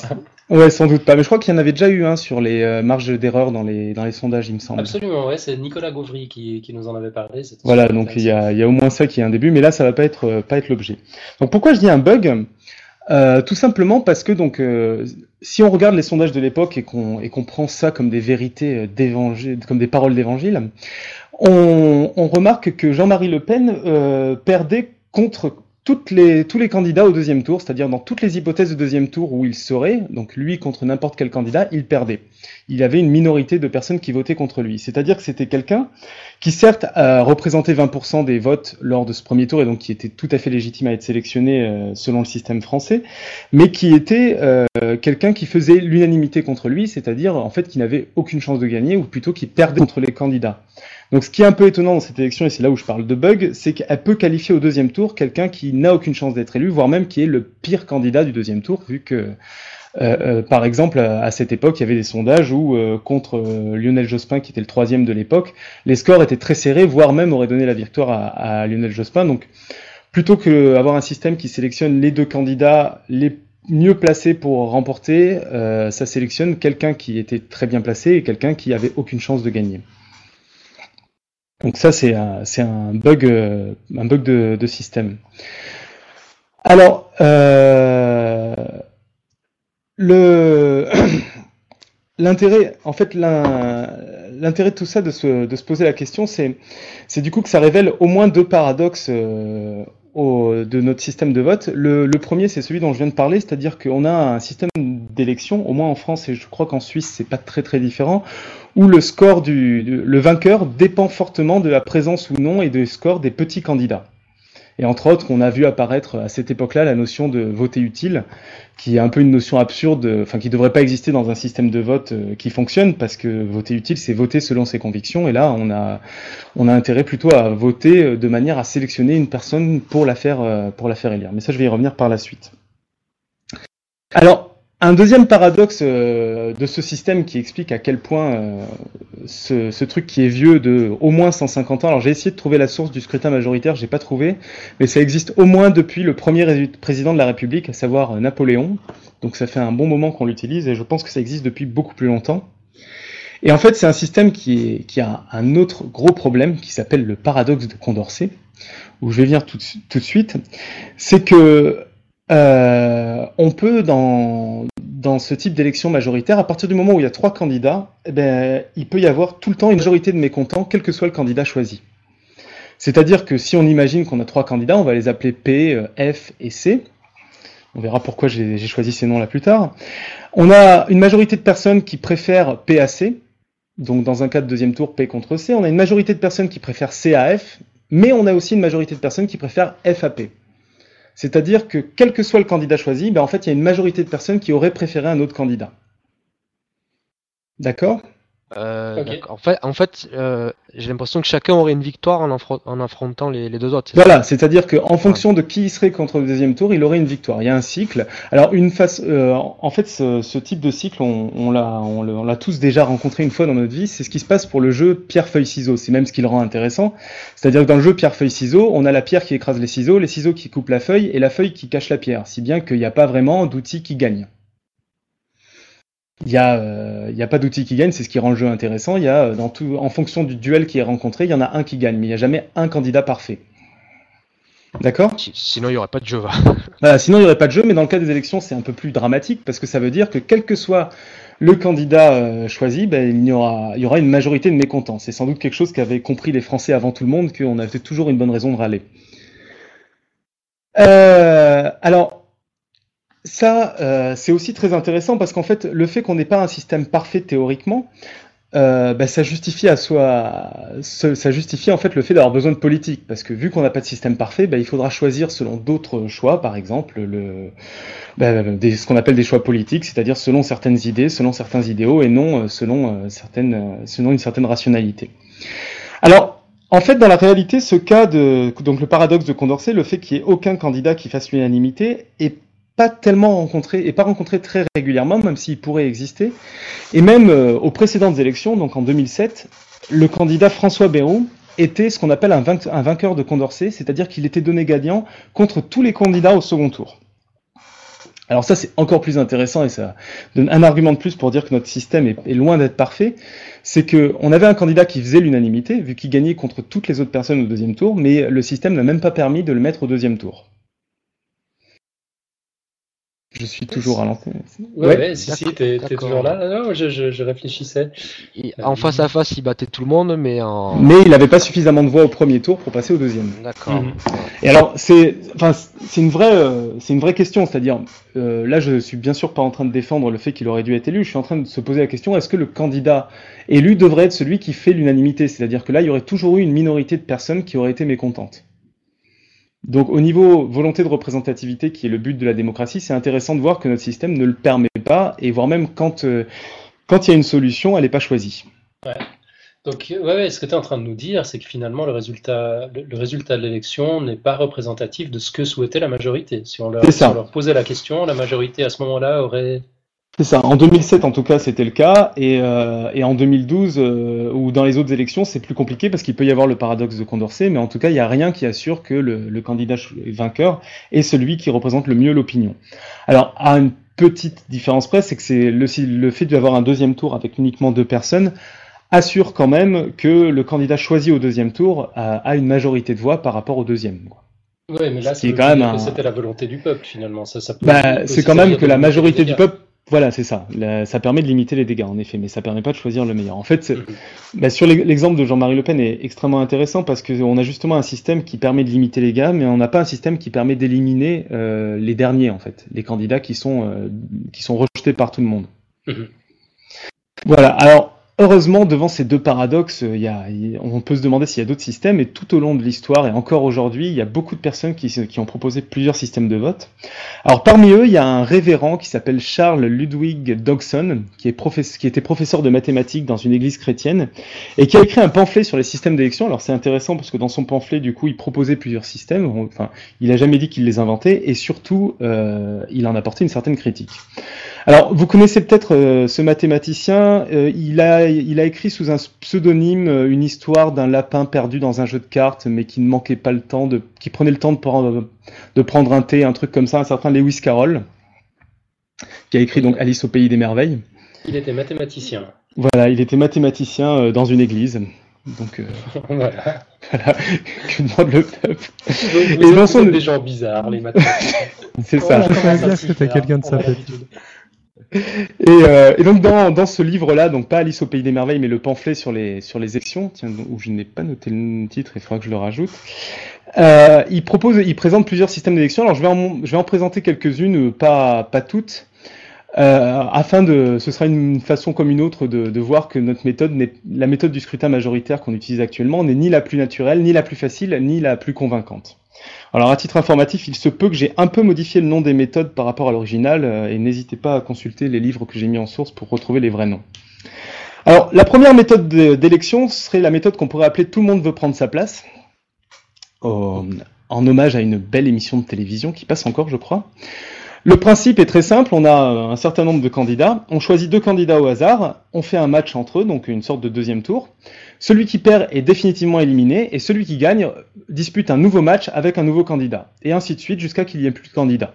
Ouais, sans doute pas. Mais je crois qu'il y en avait déjà eu un sur les euh, marges d'erreur dans les, dans les sondages, il me semble. Absolument, ouais, c'est Nicolas Gauvry qui, qui, nous en avait parlé. Voilà, donc il y, a, il y a au moins ça qui est un début, mais là, ça va pas être, euh, pas être l'objet. Donc pourquoi je dis un bug? Euh, Tout simplement parce que donc, si on regarde les sondages de l'époque et qu'on et qu'on prend ça comme des vérités d'évangile, comme des paroles d'évangile, on, on remarque que Jean-Marie Le Pen perdait contre tous les candidats au deuxième tour, c'est-à-dire dans toutes les hypothèses de deuxième tour où il serait, donc lui contre n'importe quel candidat, il perdait. Il avait une minorité de personnes qui votaient contre lui. C'est-à-dire que c'était quelqu'un qui certes a représenté 20% des votes lors de ce premier tour et donc qui était tout à fait légitime à être sélectionné euh, selon le système français, mais qui était euh, quelqu'un qui faisait l'unanimité contre lui, c'est-à-dire en fait qui n'avait aucune chance de gagner ou plutôt qui perdait contre les candidats. Donc ce qui est un peu étonnant dans cette élection, et c'est là où je parle de bug, c'est qu'elle peut qualifier au deuxième tour quelqu'un qui n'a aucune chance d'être élu, voire même qui est le pire candidat du deuxième tour, vu que, euh, euh, par exemple, à cette époque, il y avait des sondages où, euh, contre Lionel Jospin, qui était le troisième de l'époque, les scores étaient très serrés, voire même auraient donné la victoire à, à Lionel Jospin. Donc, plutôt que avoir un système qui sélectionne les deux candidats les mieux placés pour remporter, ça sélectionne quelqu'un qui était très bien placé et quelqu'un qui avait aucune chance de gagner. Donc ça, c'est un, bug, euh, de, système. Alors, euh, l'intérêt, en fait, l'intérêt de tout ça, de se, poser la question, c'est, c'est du coup que ça révèle au moins deux paradoxes euh, de notre système de vote. Le, premier, c'est celui dont je viens de parler, c'est-à-dire qu'on a un système d'élection, au moins en France et je crois qu'en Suisse, c'est pas très très différent, où le score du, vainqueur dépend fortement de la présence ou non et du score des petits candidats. Et entre autres, on a vu apparaître à cette époque-là la notion de voter utile, qui est un peu une notion absurde, enfin qui ne devrait pas exister dans un système de vote euh, qui fonctionne, parce que voter utile, c'est voter selon ses convictions. Et là, on a, on a intérêt plutôt à voter euh, de manière à sélectionner une personne pour la faire, euh, pour la faire élire. Mais ça, je vais y revenir par la suite. Alors, un deuxième paradoxe euh, de ce système qui explique à quel point euh, ce, truc qui est vieux de au moins 150 ans, alors j'ai essayé de trouver la source du scrutin majoritaire, j'ai pas trouvé, mais ça existe au moins depuis le premier président de la République, à savoir euh, Napoléon. Donc ça fait un bon moment qu'on l'utilise et je pense que ça existe depuis beaucoup plus longtemps. Et en fait, c'est un système qui, est, qui a un autre gros problème qui s'appelle le paradoxe de Condorcet, où je vais venir tout, tout de suite. C'est que euh, on peut, dans, ce type d'élection majoritaire, à partir du moment où il y a trois candidats, eh ben, il peut y avoir tout le temps une majorité de mécontents, quel que soit le candidat choisi. C'est-à-dire que si on imagine qu'on a trois candidats, on va les appeler P, euh, F et C. On verra pourquoi j'ai choisi ces noms là plus tard. On a une majorité de personnes qui préfèrent P à C. Donc dans un cas de deuxième tour, P contre C. On a une majorité de personnes qui préfèrent C à F. Mais on a aussi une majorité de personnes qui préfèrent F à P. C'est-à-dire que quel que soit le candidat choisi, ben en fait, il y a une majorité de personnes qui auraient préféré un autre candidat. D'accord? Euh, En fait, en fait euh, j'ai l'impression que chacun aurait une victoire en, en affrontant les, deux autres. Voilà, c'est-à-dire qu'en fonction de qui serait contre le deuxième tour, il aurait une victoire. Il y a un cycle. Alors, une face, euh, en fait, ce, type de cycle, on, on l'a tous déjà rencontré une fois dans notre vie. C'est ce qui se passe pour le jeu pierre-feuille-ciseaux. C'est même ce qui le rend intéressant. C'est-à-dire que dans le jeu pierre-feuille-ciseaux, on a la pierre qui écrase les ciseaux, les ciseaux qui coupent la feuille et la feuille qui cache la pierre. Si bien qu'il n'y a pas vraiment d'outil qui gagne. Il n'y a, euh, a pas d'outil qui gagne, c'est ce qui rend le jeu intéressant. Il y a, euh, dans tout, en fonction du duel qui est rencontré, il y en a un qui gagne, mais il n'y a jamais un candidat parfait. D'accord? Sinon, il n'y aurait pas de jeu. sinon, il n'y aurait pas de jeu, mais dans le cas des élections, c'est un peu plus dramatique parce que ça veut dire que quel que soit le candidat euh, choisi, ben, il, y aura, il y aura une majorité de mécontents. C'est sans doute quelque chose qu'avaient compris les Français avant tout le monde, qu'on avait toujours une bonne raison de râler. Euh, alors, ça, euh, c'est aussi très intéressant parce qu'en fait, le fait qu'on n'ait pas un système parfait théoriquement, euh, bah, ça justifie à soi, ça justifie en fait le fait d'avoir besoin de politique, parce que vu qu'on n'a pas de système parfait, bah, il faudra choisir selon d'autres choix, par exemple le, bah, ce qu'on appelle des choix politiques, c'est-à-dire selon certaines idées, selon certains idéaux, et non euh, selon certaines, selon une certaine rationalité. Alors, en fait, dans la réalité, ce cas de donc le paradoxe de Condorcet, le fait qu'il n'y ait aucun candidat qui fasse l'unanimité, est pas tellement rencontré et pas rencontré très régulièrement, même s'il pourrait exister. Et même euh, aux précédentes élections, donc en 2007, le candidat François Bayrou était ce qu'on appelle un, vainqueur de Condorcet, c'est-à-dire qu'il était donné gagnant contre tous les candidats au second tour. Alors ça c'est encore plus intéressant et ça donne un argument de plus pour dire que notre système est, est loin d'être parfait. C'est que on avait un candidat qui faisait l'unanimité vu qu'il gagnait contre toutes les autres personnes au deuxième tour, mais le système n'a même pas permis de le mettre au deuxième tour. Je suis toujours à l'antenne. Ouais, ouais, si, si, t'es toujours là. Non, je, je, réfléchissais. en face à face, il battait tout le monde, mais en. Mais il n'avait pas suffisamment de voix au premier tour pour passer au deuxième. D'accord. Mhm. Et alors, c'est, enfin, c'est une vraie, euh, c'est une vraie question. C'est-à-dire, euh, là, je suis bien sûr pas en train de défendre le fait qu'il aurait dû être élu. Je suis en train de se poser la question est-ce que le candidat élu devrait être celui qui fait l'unanimité? C'est-à-dire que là, il y aurait toujours eu une minorité de personnes qui auraient été mécontentes. Donc au niveau volonté de représentativité, qui est le but de la démocratie, c'est intéressant de voir que notre système ne le permet pas, et voire même quand, euh, quand il y a une solution, elle n'est pas choisie. Ouais. Donc ouais, ce que tu es en train de nous dire, c'est que finalement le résultat, le, résultat de l'élection n'est pas représentatif de ce que souhaitait la majorité. Si on, leur, si on leur posait la question, la majorité à ce moment-là aurait c'est ça. En 2007, en tout cas, c'était le cas. Et, euh, et en 2012, euh, ou dans les autres élections, c'est plus compliqué parce qu'il peut y avoir le paradoxe de Condorcet, mais en tout cas, il n'y a rien qui assure que le, le, candidat vainqueur est celui qui représente le mieux l'opinion. Alors, à une petite différence près, c'est que c'est le, le fait d'avoir un deuxième tour avec uniquement deux personnes assure quand même que le candidat choisi au deuxième tour a, a une majorité de voix par rapport au deuxième. Oui, mais là, c'est quand même un... c'était la volonté du peuple finalement. Ça, ça bah, c'est quand même que la majorité du peuple Voilà, c'est ça. ça permet de limiter les dégâts, en effet, mais ça permet pas de choisir le meilleur. En fait, bah, sur l'exemple de Jean-Marie Le Pen est extrêmement intéressant parce qu'on a justement un système qui permet de limiter les dégâts, mais on n'a pas un système qui permet d'éliminer euh, les derniers, en fait, les candidats qui sont euh, qui sont rejetés par tout le monde. Mhm. Voilà. Alors, Heureusement, devant ces deux paradoxes, a, on peut se demander s'il y a d'autres systèmes, et tout au long de l'histoire, et encore aujourd'hui, il y a beaucoup de personnes qui, ont proposé plusieurs systèmes de vote. Alors parmi eux, il y a un révérend qui s'appelle Charles Ludwig Dogson, qui, était professeur de mathématiques dans une église chrétienne, et qui a écrit un pamphlet sur les systèmes d'élection. Alors c'est intéressant parce que dans son pamphlet, du coup, il proposait plusieurs systèmes, enfin, il a jamais dit qu'il les inventait, et surtout, euh, il en apportait une certaine critique. Alors, vous connaissez peut-être euh, ce mathématicien. Euh, il, a, il a écrit sous un pseudonyme euh, une histoire d'un lapin perdu dans un jeu de cartes, mais qui ne manquait pas le temps de, qui prenait le temps de prendre, de prendre un thé, un truc comme ça, un certain Lewis Carroll, qui a écrit donc Alice au pays des merveilles. Il était mathématicien. Voilà, il était mathématicien dans une église. Donc voilà. voilà. que demande le peuple? Et son... des gens bizarres, les mathématiciens. C'est ça. Je savais bien que c'était quelqu'un de sympathique. Euh, et, donc dans, dans ce livre-là, donc pas Alice au pays des merveilles, mais le pamphlet sur les sur les élections, tiens, où je n'ai pas noté le titre, il faudra que je le rajoute. Euh, il propose, il présente plusieurs systèmes d'élection. Alors je vais en, je vais en présenter quelques-unes, pas pas toutes, euh, afin de, ce sera une façon comme une autre de, de voir que notre méthode, la méthode du scrutin majoritaire qu'on utilise actuellement, n'est ni la plus naturelle, ni la plus facile, ni la plus convaincante. Alors à titre informatif, il se peut que j'ai un peu modifié le nom des méthodes par rapport à l'original, euh, et n'hésitez pas à consulter les livres que j'ai mis en source pour retrouver les vrais noms. Alors la première méthode d'élection serait la méthode qu'on pourrait appeler tout le monde veut prendre sa place, en hommage à une belle émission de télévision qui passe encore, je crois. Le principe est très simple, on a un certain nombre de candidats, on choisit deux candidats au hasard, on fait un match entre eux, donc une sorte de deuxième tour. Celui qui perd est définitivement éliminé et celui qui gagne dispute un nouveau match avec un nouveau candidat. Et ainsi de suite jusqu'à qu'il n'y ait plus de candidats.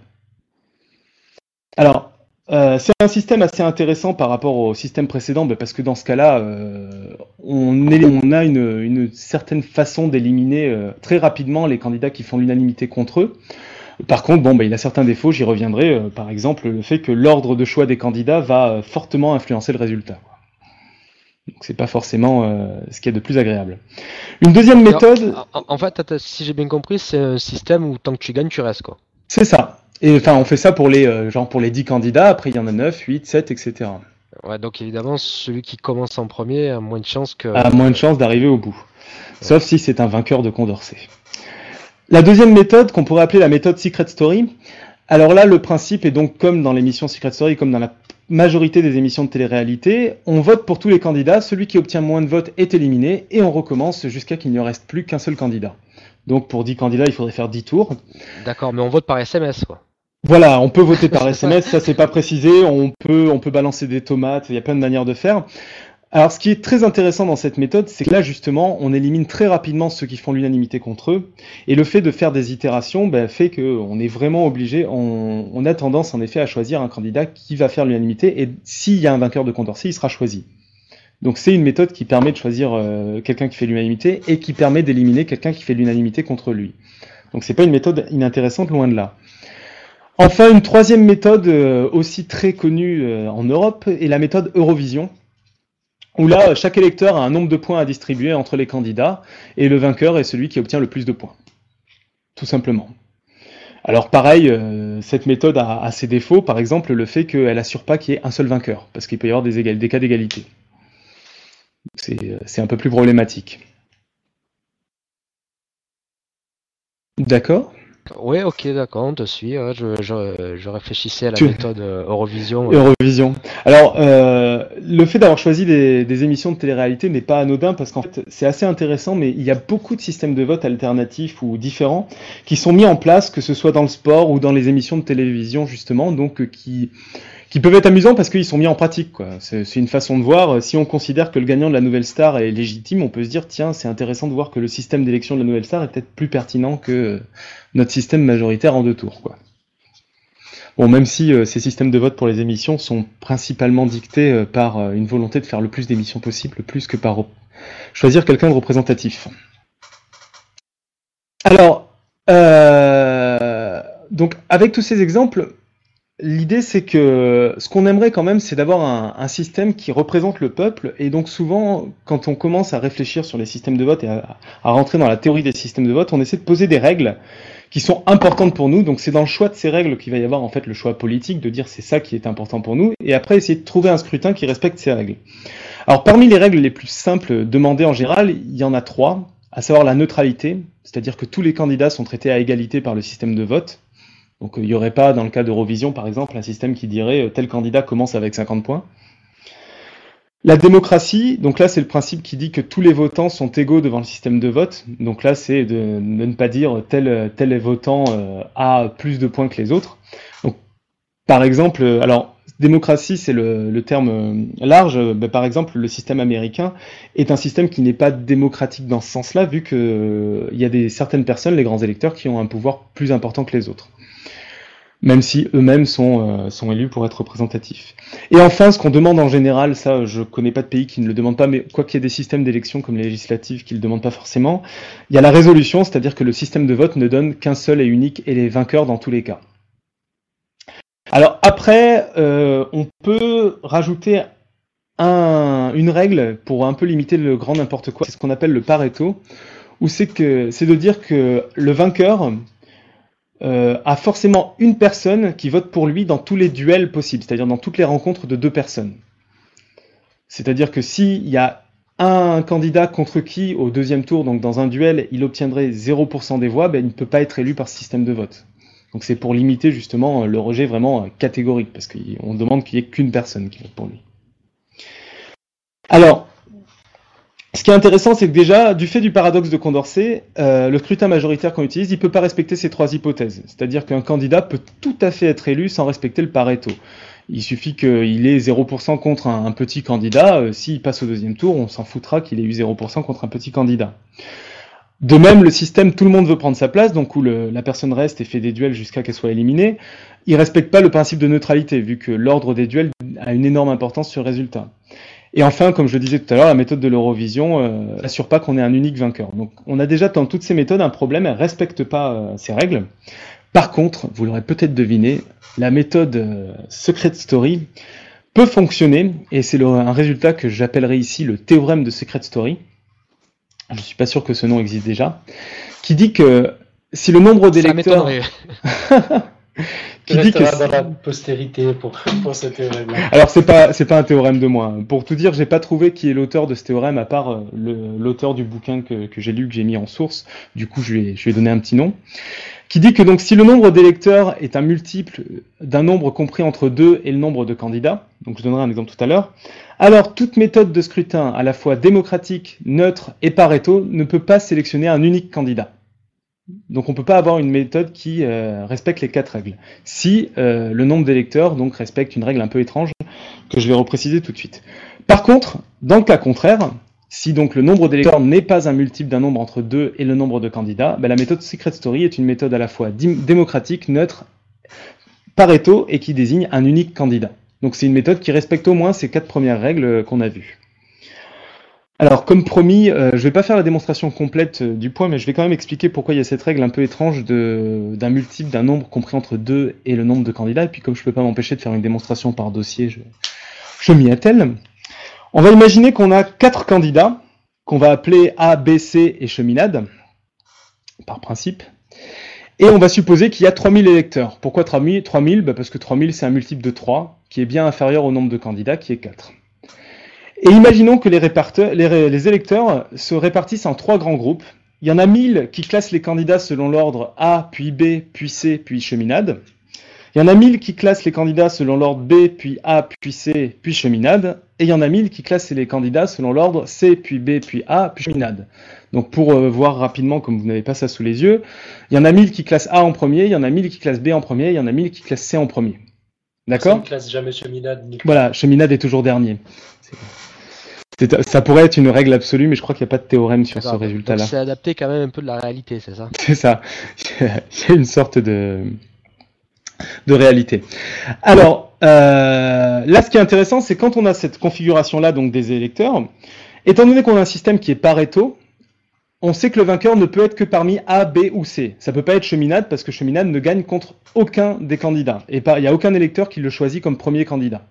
Alors, euh, c'est un système assez intéressant par rapport au système précédent, parce que dans ce cas-là, euh, on, a une, certaine façon d'éliminer euh, très rapidement les candidats qui font l'unanimité contre eux. Par contre, bon, bah, il a certains défauts, j'y reviendrai, par exemple le fait que l'ordre de choix des candidats va fortement influencer le résultat. Donc c'est pas forcément euh, ce qu'il y a de plus agréable. Une deuxième méthode. en, fait, si j'ai bien compris, c'est un système où tant que tu gagnes, tu restes quoi. C'est ça. Et enfin, on fait ça pour les genre pour les 10 candidats, après il y en a 9, 8, 7, etc. Ouais, donc évidemment, celui qui commence en premier a moins de chances que. A moins de chances d'arriver au bout. Sauf si c'est un vainqueur de Condorcet. La deuxième méthode, qu'on pourrait appeler la méthode Secret Story, alors là, le principe est donc comme dans l'émission Secret Story, comme dans la majorité des émissions de télé-réalité, on vote pour tous les candidats, celui qui obtient moins de votes est éliminé, et on recommence jusqu'à qu'il ne reste plus qu'un seul candidat. Donc pour 10 candidats, il faudrait faire 10 tours. D'accord, mais on vote par SMS, quoi. Voilà, on peut voter par SMS, ça c'est pas précisé, on peut, on peut balancer des tomates, il y a plein de manières de faire. Alors, ce qui est très intéressant dans cette méthode, c'est que là, justement, on élimine très rapidement ceux qui font l'unanimité contre eux. Et le fait de faire des itérations ben, fait qu'on est vraiment obligé, on, a tendance en effet à choisir un candidat qui va faire l'unanimité. Et s'il y a un vainqueur de Condorcet, il sera choisi. Donc, c'est une méthode qui permet de choisir euh, quelqu'un qui fait l'unanimité et qui permet d'éliminer quelqu'un qui fait l'unanimité contre lui. Donc, c'est pas une méthode inintéressante, loin de là. Enfin, une troisième méthode euh, aussi très connue euh, en Europe est la méthode Eurovision où là, chaque électeur a un nombre de points à distribuer entre les candidats, et le vainqueur est celui qui obtient le plus de points. Tout simplement. Alors pareil, euh, cette méthode a, ses défauts, par exemple le fait qu'elle assure pas qu'il y ait un seul vainqueur, parce qu'il peut y avoir des, des cas d'égalité. C'est un peu plus problématique. D'accord? Oui, ok, d'accord, on te suit. je, je, réfléchissais à la méthode euh, Eurovision. Eurovision. Alors, euh, le fait d'avoir choisi des, émissions de télé-réalité n'est pas anodin parce qu'en fait, c'est assez intéressant, mais il y a beaucoup de systèmes de vote alternatifs ou différents qui sont mis en place, que ce soit dans le sport ou dans les émissions de télévision, justement, donc euh, qui qui peuvent être amusants parce qu'ils sont mis en pratique. C'est, une façon de voir. Si on considère que le gagnant de la nouvelle star est légitime, on peut se dire tiens, c'est intéressant de voir que le système d'élection de la nouvelle star est peut-être plus pertinent que notre système majoritaire en deux tours. Bon, même si euh, ces systèmes de vote pour les émissions sont principalement dictés euh, par euh, une volonté de faire le plus d'émissions possible, plus que par choisir quelqu'un de représentatif. Alors, donc avec tous ces exemples, l'idée c'est que ce qu'on aimerait quand même, c'est d'avoir un, système qui représente le peuple. Et donc souvent, quand on commence à réfléchir sur les systèmes de vote et à, rentrer dans la théorie des systèmes de vote, on essaie de poser des règles qui sont importantes pour nous. Donc c'est dans le choix de ces règles qu'il va y avoir en fait le choix politique de dire c'est ça qui est important pour nous. Et après essayer de trouver un scrutin qui respecte ces règles. Alors parmi les règles les plus simples demandées en général, il y en a trois, à savoir la neutralité, c'est-à-dire que tous les candidats sont traités à égalité par le système de vote. Donc il n'y aurait pas, dans le cas d'Eurovision par exemple, un système qui dirait euh, tel candidat commence avec 50 points. La démocratie, donc là c'est le principe qui dit que tous les votants sont égaux devant le système de vote. Donc là c'est de, ne pas dire tel, tel votant euh, a plus de points que les autres. Par exemple, alors démocratie c'est le, terme euh, large, ben, par exemple le système américain est un système qui n'est pas démocratique dans ce sens-là vu qu'il y a des, certaines personnes, les grands électeurs, qui ont un pouvoir plus important que les autres même si eux-mêmes sont, euh, élus pour être représentatifs. Et enfin, ce qu'on demande en général, ça, je connais pas de pays qui ne le demande pas, mais quoi qu'il y ait des systèmes d'élection comme les législatives qui le demandent pas forcément, il y a la résolution, c'est-à-dire que le système de vote ne donne qu'un seul et unique et les vainqueurs dans tous les cas. Alors après, euh, on peut rajouter un, une règle pour un peu limiter le grand n'importe quoi, c'est ce qu'on appelle le Pareto, où c'est que de dire que le vainqueur euh, a forcément une personne qui vote pour lui dans tous les duels possibles, c'est-à-dire dans toutes les rencontres de deux personnes. C'est-à-dire que s'il y a un candidat contre qui, au deuxième tour, donc dans un duel, il obtiendrait 0% des voix, ben, il ne peut pas être élu par ce système de vote. Donc c'est pour limiter justement le rejet vraiment catégorique, parce qu'on demande qu'il n'y ait qu'une personne qui vote pour lui. Alors, ce qui est intéressant, c'est que déjà, du fait du paradoxe de Condorcet, euh, le scrutin majoritaire qu'on utilise, il ne peut pas respecter ces trois hypothèses. C'est-à-dire qu'un candidat peut tout à fait être élu sans respecter le Pareto. Il suffit qu'il ait 0% contre un, petit candidat. Euh, s'il passe au deuxième tour, on s'en foutra qu'il ait eu 0% contre un petit candidat. De même, le système, tout le monde veut prendre sa place, donc où la personne reste et fait des duels jusqu'à qu'elle soit éliminée, il respecte pas le principe de neutralité, vu que l'ordre des duels a une énorme importance sur le résultat. Et enfin, comme je le disais tout à l'heure, la méthode de l'Eurovision euh, n'assure pas qu'on ait un unique vainqueur. Donc on a déjà dans toutes ces méthodes un problème, elles ne respectent pas euh, ces règles. Par contre, vous l'aurez peut-être deviné, la méthode euh, Secret Story peut fonctionner, et c'est un résultat que j'appellerai ici le théorème de Secret Story. Je ne suis pas sûr que ce nom existe déjà, qui dit que si le nombre d'électeurs... qui dit que dans la postérité pour, pour ce théorème. Alors c'est pas c'est pas un théorème de moi. Pour tout dire, j'ai pas trouvé qui est l'auteur de ce théorème à part euh, l'auteur du bouquin que, que j'ai lu que j'ai mis en source. Du coup, je lui ai, je lui ai donné un petit nom. Qui dit que donc si le nombre d'électeurs est un multiple d'un nombre compris entre 2 et le nombre de candidats, donc je donnerai un exemple tout à l'heure, alors toute méthode de scrutin à la fois démocratique, neutre et Pareto ne peut pas sélectionner un unique candidat. Donc on ne peut pas avoir une méthode qui euh, respecte les quatre règles. Si euh, le nombre d'électeurs donc respecte une règle un peu étrange que je vais repréciser tout de suite. Par contre, dans le cas contraire, si donc le nombre d'électeurs n'est pas un multiple d'un nombre entre 2 et le nombre de candidats, ben, la méthode Secret Story est une méthode à la fois démocratique, neutre, Pareto et qui désigne un unique candidat. Donc c'est une méthode qui respecte au moins ces quatre premières règles qu'on a vues. Alors, comme promis, euh, je ne vais pas faire la démonstration complète euh, du point, mais je vais quand même expliquer pourquoi il y a cette règle un peu étrange d'un multiple d'un nombre compris entre 2 et le nombre de candidats. Et puis, comme je ne peux pas m'empêcher de faire une démonstration par dossier, je m'y attelle. On va imaginer qu'on a quatre candidats, qu'on va appeler A, B, C et cheminade, par principe. Et on va supposer qu'il y a 3000 électeurs. Pourquoi 3000, 3000 bah Parce que 3000, c'est un multiple de 3, qui est bien inférieur au nombre de candidats, qui est 4. Et imaginons que les, les, électeurs se répartissent en trois grands groupes. Il y en a 1000 qui classent les candidats selon l'ordre A, puis B, puis C, puis cheminade. Il y en a 1000 qui classent les candidats selon l'ordre B, puis A, puis C, puis cheminade. Et il y en a 1000 qui classent les candidats selon l'ordre C, puis B, puis A, puis cheminade. Donc pour euh, voir rapidement, comme vous n'avez pas ça sous les yeux, il y en a 1000 qui classent A en premier, il y en a 1000 qui classent B en premier, il y en a 1000 qui classent C en premier. D'accord? Ne classe jamais cheminade. Voilà, cheminade est toujours dernier. Ça pourrait être une règle absolue, mais je crois qu'il n'y a pas de théorème sur ce résultat-là. C'est adapté quand même un peu de la réalité, c'est ça? C'est ça. Il y a une sorte de, de réalité. Alors, euh, là, ce qui est intéressant, c'est quand on a cette configuration-là, donc des électeurs, étant donné qu'on a un système qui est Pareto, on sait que le vainqueur ne peut être que parmi A, B ou C. Ça peut pas être Cheminade parce que Cheminade ne gagne contre aucun des candidats. Et il n'y a aucun électeur qui le choisit comme premier candidat.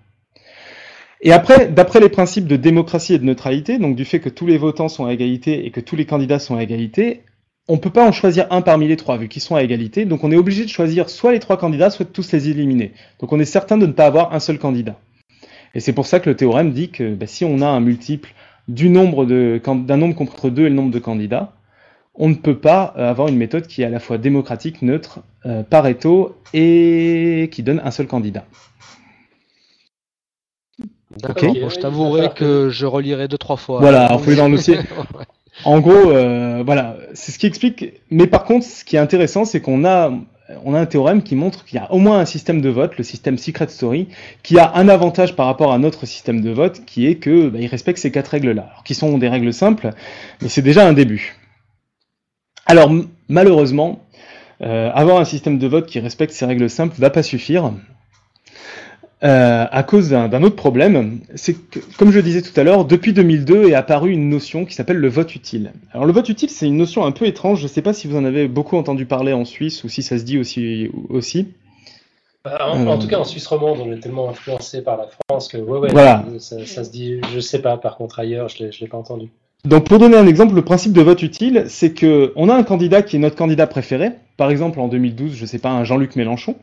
Et après, d'après les principes de démocratie et de neutralité, donc du fait que tous les votants sont à égalité et que tous les candidats sont à égalité, on ne peut pas en choisir un parmi les trois vu qu'ils sont à égalité. Donc on est obligé de choisir soit les trois candidats, soit de tous les éliminer. Donc on est certain de ne pas avoir un seul candidat. Et c'est pour ça que le théorème dit que bah, si on a un multiple du nombre d'un nombre contre deux et le nombre de candidats, on ne peut pas euh, avoir une méthode qui est à la fois démocratique, neutre, euh, Pareto et qui donne un seul candidat. D'accord. je t'avouerai que je relirai deux trois fois. Voilà, fouiller dans le dossier. En gros, euh, voilà, c'est ce qui explique. Mais par contre, ce qui est intéressant, c'est qu'on a, on a un théorème qui montre qu'il y a au moins un système de vote, le système Secret Story, qui a un avantage par rapport à notre système de vote, qui est que bah, il respecte ces quatre règles-là, qui sont des règles simples, mais c'est déjà un début. Alors malheureusement, euh, avoir un système de vote qui respecte ces règles simples va pas suffire. Euh, à cause d'un autre problème, c'est que, comme je disais tout à l'heure, depuis 2002 est apparue une notion qui s'appelle le vote utile. Alors le vote utile, c'est une notion un peu étrange, je ne sais pas si vous en avez beaucoup entendu parler en Suisse ou si ça se dit aussi. aussi. Bah, en, tout cas, en Suisse romande, on est tellement influencé par la France que ouais, ouais, voilà. ça, se dit, je sais pas, par contre ailleurs, je ne l'ai pas entendu. Donc pour donner un exemple, le principe de vote utile, c'est que on a un candidat qui est notre candidat préféré, par exemple en 2012, je sais pas, un Jean-Luc Mélenchon,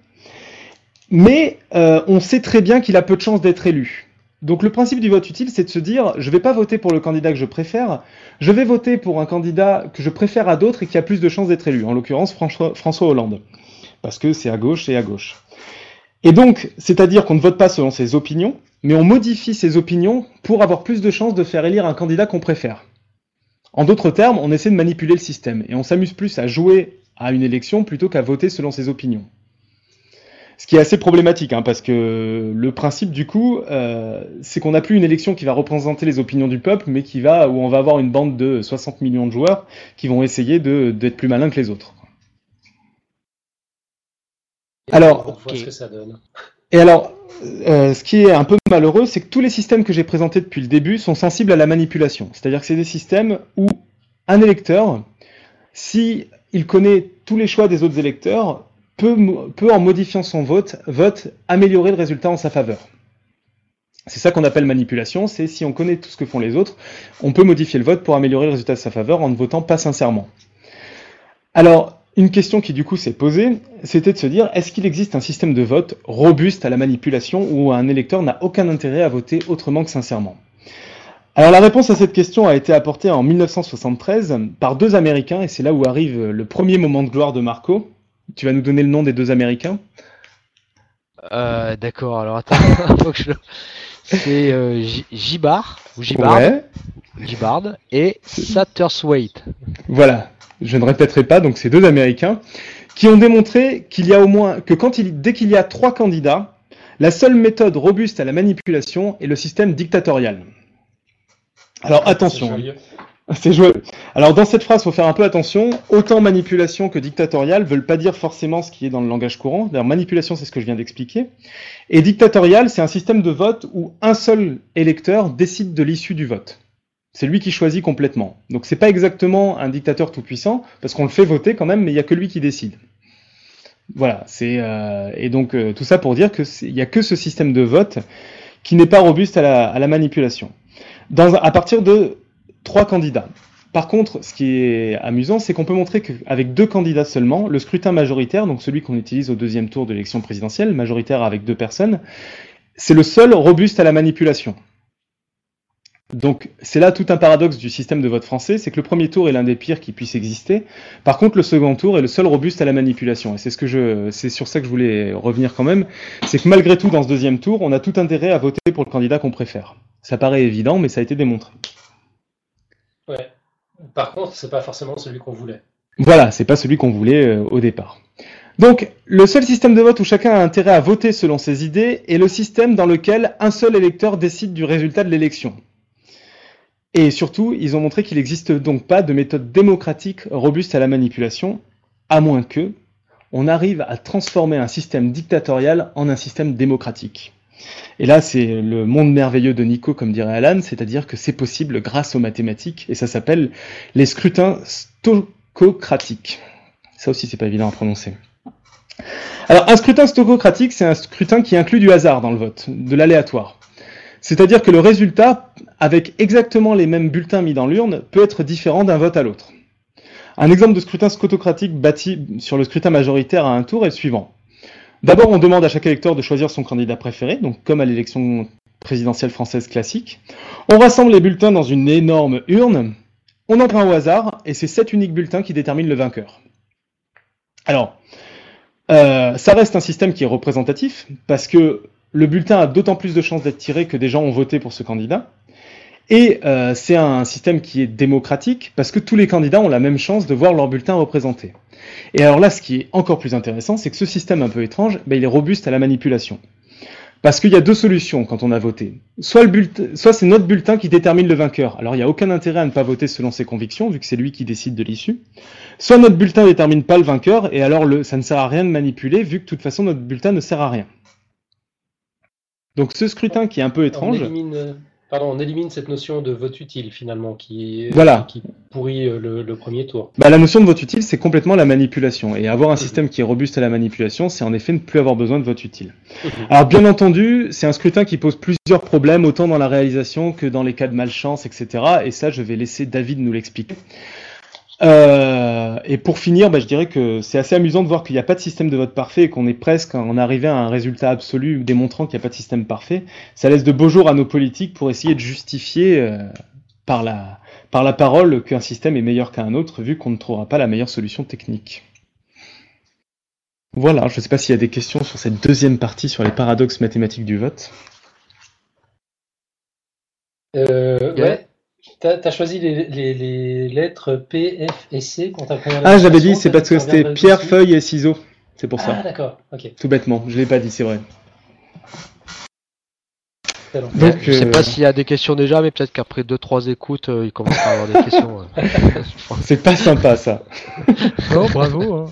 mais euh, on sait très bien qu'il a peu de chances d'être élu. Donc le principe du vote utile, c'est de se dire, je ne vais pas voter pour le candidat que je préfère, je vais voter pour un candidat que je préfère à d'autres et qui a plus de chances d'être élu, en l'occurrence François, Hollande, parce que c'est à gauche et à gauche. Et donc, c'est-à-dire qu'on ne vote pas selon ses opinions, mais on modifie ses opinions pour avoir plus de chances de faire élire un candidat qu'on préfère. En d'autres termes, on essaie de manipuler le système, et on s'amuse plus à jouer à une élection plutôt qu'à voter selon ses opinions. Ce qui est assez problématique, hein, parce que le principe du coup, euh, c'est qu'on n'a plus une élection qui va représenter les opinions du peuple, mais qui va où on va avoir une bande de 60 millions de joueurs qui vont essayer d'être plus malins que les autres. alors, ce que ça donne. Et alors, euh, ce qui est un peu malheureux, c'est que tous les systèmes que j'ai présentés depuis le début sont sensibles à la manipulation. C'est-à-dire que c'est des systèmes où un électeur, si il connaît tous les choix des autres électeurs, peut, en modifiant son vote, vote améliorer le résultat en sa faveur. C'est ça qu'on appelle manipulation, c'est si on connaît tout ce que font les autres, on peut modifier le vote pour améliorer le résultat de sa faveur en ne votant pas sincèrement. Alors, une question qui du coup s'est posée, c'était de se dire, est-ce qu'il existe un système de vote robuste à la manipulation où un électeur n'a aucun intérêt à voter autrement que sincèrement? Alors la réponse à cette question a été apportée en 1973 par deux Américains, et c'est là où arrive le premier moment de gloire de Marco. Tu vas nous donner le nom des deux Américains? Euh, D'accord, alors attends, c'est euh, Gibard, ou Gibard, Gibard et Satterthwaite. Voilà, je ne répéterai pas, donc c'est deux Américains qui ont démontré qu'il y a au moins, que quand il, dès qu'il y a trois candidats, la seule méthode robuste à la manipulation est le système dictatorial. Alors attention, C'est joué. Alors dans cette phrase, faut faire un peu attention. Autant manipulation que dictatorial veulent pas dire forcément ce qui est dans le langage courant. D'ailleurs, manipulation, c'est ce que je viens d'expliquer. Et dictatorial, c'est un système de vote où un seul électeur décide de l'issue du vote. C'est lui qui choisit complètement. Donc c'est pas exactement un dictateur tout puissant parce qu'on le fait voter quand même, mais il y a que lui qui décide. Voilà. C'est euh, et donc euh, tout ça pour dire que il y a que ce système de vote qui n'est pas robuste à la, à la manipulation. Dans, à partir de trois candidats. Par contre, ce qui est amusant, c'est qu'on peut montrer qu'avec deux candidats seulement, le scrutin majoritaire, donc celui qu'on utilise au deuxième tour de l'élection présidentielle, majoritaire avec deux personnes, c'est le seul robuste à la manipulation. Donc c'est là tout un paradoxe du système de vote français, c'est que le premier tour est l'un des pires qui puisse exister. Par contre, le second tour est le seul robuste à la manipulation. Et c'est ce que je, c'est sur ça que je voulais revenir quand même. C'est que malgré tout, dans ce deuxième tour, on a tout intérêt à voter pour le candidat qu'on préfère. Ça paraît évident, mais ça a été démontré. Par contre, c'est pas forcément celui qu'on voulait. Voilà, c'est pas celui qu'on voulait euh, au départ. Donc, le seul système de vote où chacun a intérêt à voter selon ses idées est le système dans lequel un seul électeur décide du résultat de l'élection. Et surtout, ils ont montré qu'il n'existe donc pas de méthode démocratique robuste à la manipulation, à moins que on arrive à transformer un système dictatorial en un système démocratique. Et là, c'est le monde merveilleux de Nico, comme dirait Alan, c'est-à-dire que c'est possible grâce aux mathématiques, et ça s'appelle les scrutins stococratiques. Ça aussi, c'est pas évident à prononcer. Alors, un scrutin stococratique, c'est un scrutin qui inclut du hasard dans le vote, de l'aléatoire. C'est-à-dire que le résultat, avec exactement les mêmes bulletins mis dans l'urne, peut être différent d'un vote à l'autre. Un exemple de scrutin scotocratique bâti sur le scrutin majoritaire à un tour est le suivant. D'abord, on demande à chaque électeur de choisir son candidat préféré, donc comme à l'élection présidentielle française classique. On rassemble les bulletins dans une énorme urne, on en prend au hasard, et c'est sept uniques bulletins qui déterminent le vainqueur. Alors, euh, ça reste un système qui est représentatif, parce que le bulletin a d'autant plus de chances d'être tiré que des gens ont voté pour ce candidat. Et euh, c'est un système qui est démocratique, parce que tous les candidats ont la même chance de voir leur bulletin représenté. Et alors là, ce qui est encore plus intéressant, c'est que ce système un peu étrange, ben, il est robuste à la manipulation. Parce qu'il y a deux solutions quand on a voté. Soit, soit c'est notre bulletin qui détermine le vainqueur. Alors il n'y a aucun intérêt à ne pas voter selon ses convictions, vu que c'est lui qui décide de l'issue. Soit notre bulletin ne détermine pas le vainqueur, et alors le, ça ne sert à rien de manipuler, vu que de toute façon notre bulletin ne sert à rien. Donc ce scrutin qui est un peu étrange. Euh, Pardon, on élimine cette notion de vote utile finalement qui, voilà. qui pourrit euh, le, premier tour. Bah, la notion de vote utile, c'est complètement la manipulation. Et avoir un système qui est robuste à la manipulation, c'est en effet ne plus avoir besoin de vote utile. Mhm. Alors bien entendu, c'est un scrutin qui pose plusieurs problèmes, autant dans la réalisation que dans les cas de malchance, etc. Et ça, je vais laisser David nous l'expliquer. Euh, et pour finir, bah, je dirais que c'est assez amusant de voir qu'il n'y a pas de système de vote parfait et qu'on est presque en arrivé à un résultat absolu démontrant qu'il n'y a pas de système parfait. Ça laisse de beaux jours à nos politiques pour essayer de justifier euh, par, la, par la parole qu'un système est meilleur qu'un autre, vu qu'on ne trouvera pas la meilleure solution technique. Voilà, je ne sais pas s'il y a des questions sur cette deuxième partie sur les paradoxes mathématiques du vote. Euh. T'as as choisi les, lettres P, F et C pour ta première Ah, j'avais dit, c'est parce que c'était pierre, feuille et ciseaux. C'est pour ça. Ah, d'accord, ok. Tout bêtement, je l'ai pas dit, c'est vrai. Donc, je sais pas euh, s'il y a des questions déjà, mais peut-être qu'après 2-3 écoutes, euh, il commence à avoir des questions. c'est pas sympa ça. oh, bravo. Hein.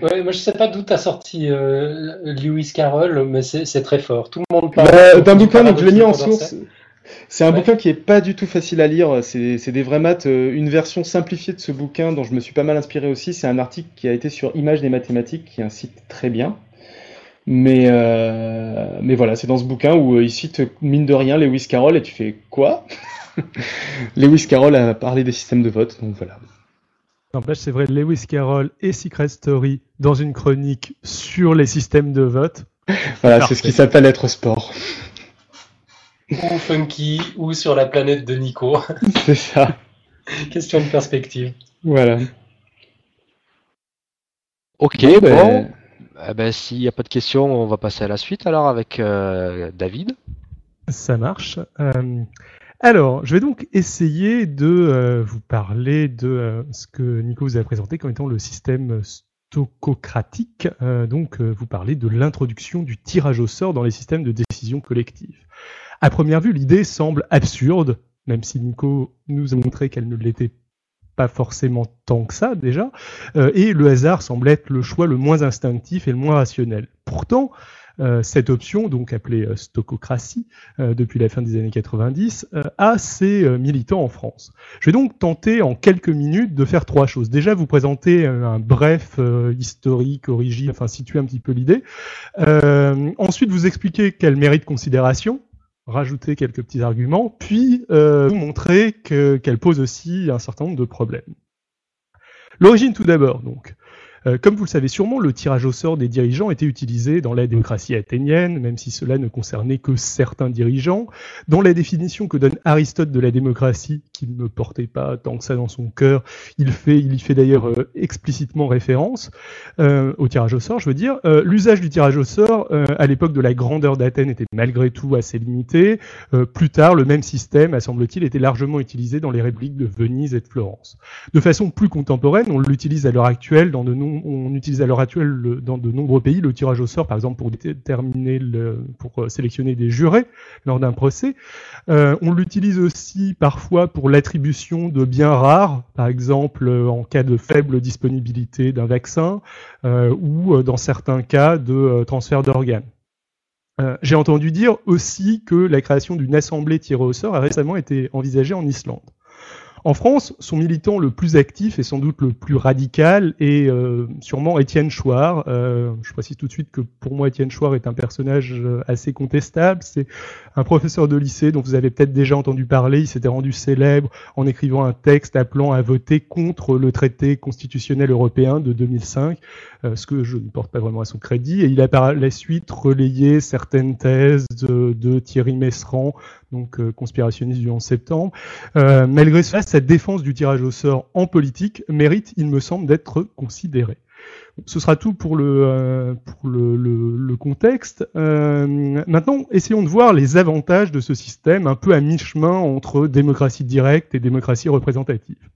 Ouais, moi je sais pas d'où t'as sorti euh, Lewis Carroll, mais c'est très fort. Tout le monde parle. Bah, D'un bouquin, donc je l'ai mis en source. C'est un bouquin qui est pas du tout facile à lire. C'est des vrais maths. Euh, une version simplifiée de ce bouquin dont je me suis pas mal inspiré aussi, c'est un article qui a été sur Images des mathématiques, qui est un site très bien. Mais, euh, mais voilà, c'est dans ce bouquin où euh, il cite mine de rien Lewis Carroll et tu fais quoi? Lewis Carroll a parlé des systèmes de vote, donc voilà. N'empêche, c'est vrai, Lewis Carroll et Secret Story dans une chronique sur les systèmes de vote. Voilà, c'est ce qui s'appelle être sport ou funky, ou sur la planète de Nico. C'est ça. Question de perspective. Voilà. Ok, bon. Ben... Eh ben, S'il n'y a pas de questions, on va passer à la suite alors avec euh, David. Ça marche. Euh, alors, je vais donc essayer de euh, vous parler de ce que Nico vous a présenté comme étant le système stococratique. donc, vous parlez de l'introduction du tirage au sort dans les systèmes de décision collective. À première vue, l'idée semble absurde, même si Nico nous a montré qu'elle ne l'était pas forcément tant que ça déjà, euh, et le hasard semble être le choix le moins instinctif et le moins rationnel. Pourtant, euh, cette option, donc appelée euh, stococratie depuis la fin des années 90, a ses militants en France. Je vais donc tenter en quelques minutes de faire trois choses. Déjà, vous présenter un bref historique, origine, enfin situer un petit peu l'idée. ensuite, vous expliquer quel mérite considération rajouter quelques petits arguments, puis euh, vous montrer qu'elle pose aussi un certain nombre de problèmes. L'origine tout d'abord, donc. Euh, comme vous le savez sûrement, le tirage au sort des dirigeants était utilisé dans la démocratie athénienne, même si cela ne concernait que certains dirigeants. Dans la définition que donne Aristote de la démocratie, qu'il ne portait pas tant que ça dans son cœur, il, fait, il y fait d'ailleurs euh, explicitement référence euh, au tirage au sort, je veux dire. L'usage du tirage au sort, à l'époque de la grandeur d'Athènes, était malgré tout assez limité. plus tard, le même système, semble-t-il, était largement utilisé dans les républiques de Venise et de Florence. De façon plus contemporaine, on l'utilise à l'heure actuelle dans de nombreux on, utilise à l'heure actuelle dans de nombreux pays le tirage au sort, par exemple pour déterminer, pour euh, sélectionner des jurés lors d'un procès. Euh, on l'utilise aussi parfois pour l'attribution de biens rares, par exemple euh, en cas de faible disponibilité d'un vaccin ou dans certains cas de transfert d'organes. J'ai entendu dire aussi que la création d'une assemblée tirée au sort a récemment été envisagée en Islande. En France, son militant le plus actif et sans doute le plus radical est euh, sûrement Étienne Chouard. Euh, je précise tout de suite que pour moi, Étienne Chouard est un personnage euh, assez contestable. C'est un professeur de lycée dont vous avez peut-être déjà entendu parler. Il s'était rendu célèbre en écrivant un texte appelant à voter contre le traité constitutionnel européen de 2005, ce que je ne porte pas vraiment à son crédit. Et il a par la suite relayé certaines thèses de, de Thierry Messerand, donc euh, conspirationniste du 11 septembre. Euh, malgré cela, cette défense du tirage au sort en politique mérite, il me semble, d'être considérée. Ce sera tout pour le, euh, pour le, le, contexte. maintenant, essayons de voir les avantages de ce système un peu à mi-chemin entre démocratie directe et démocratie représentative.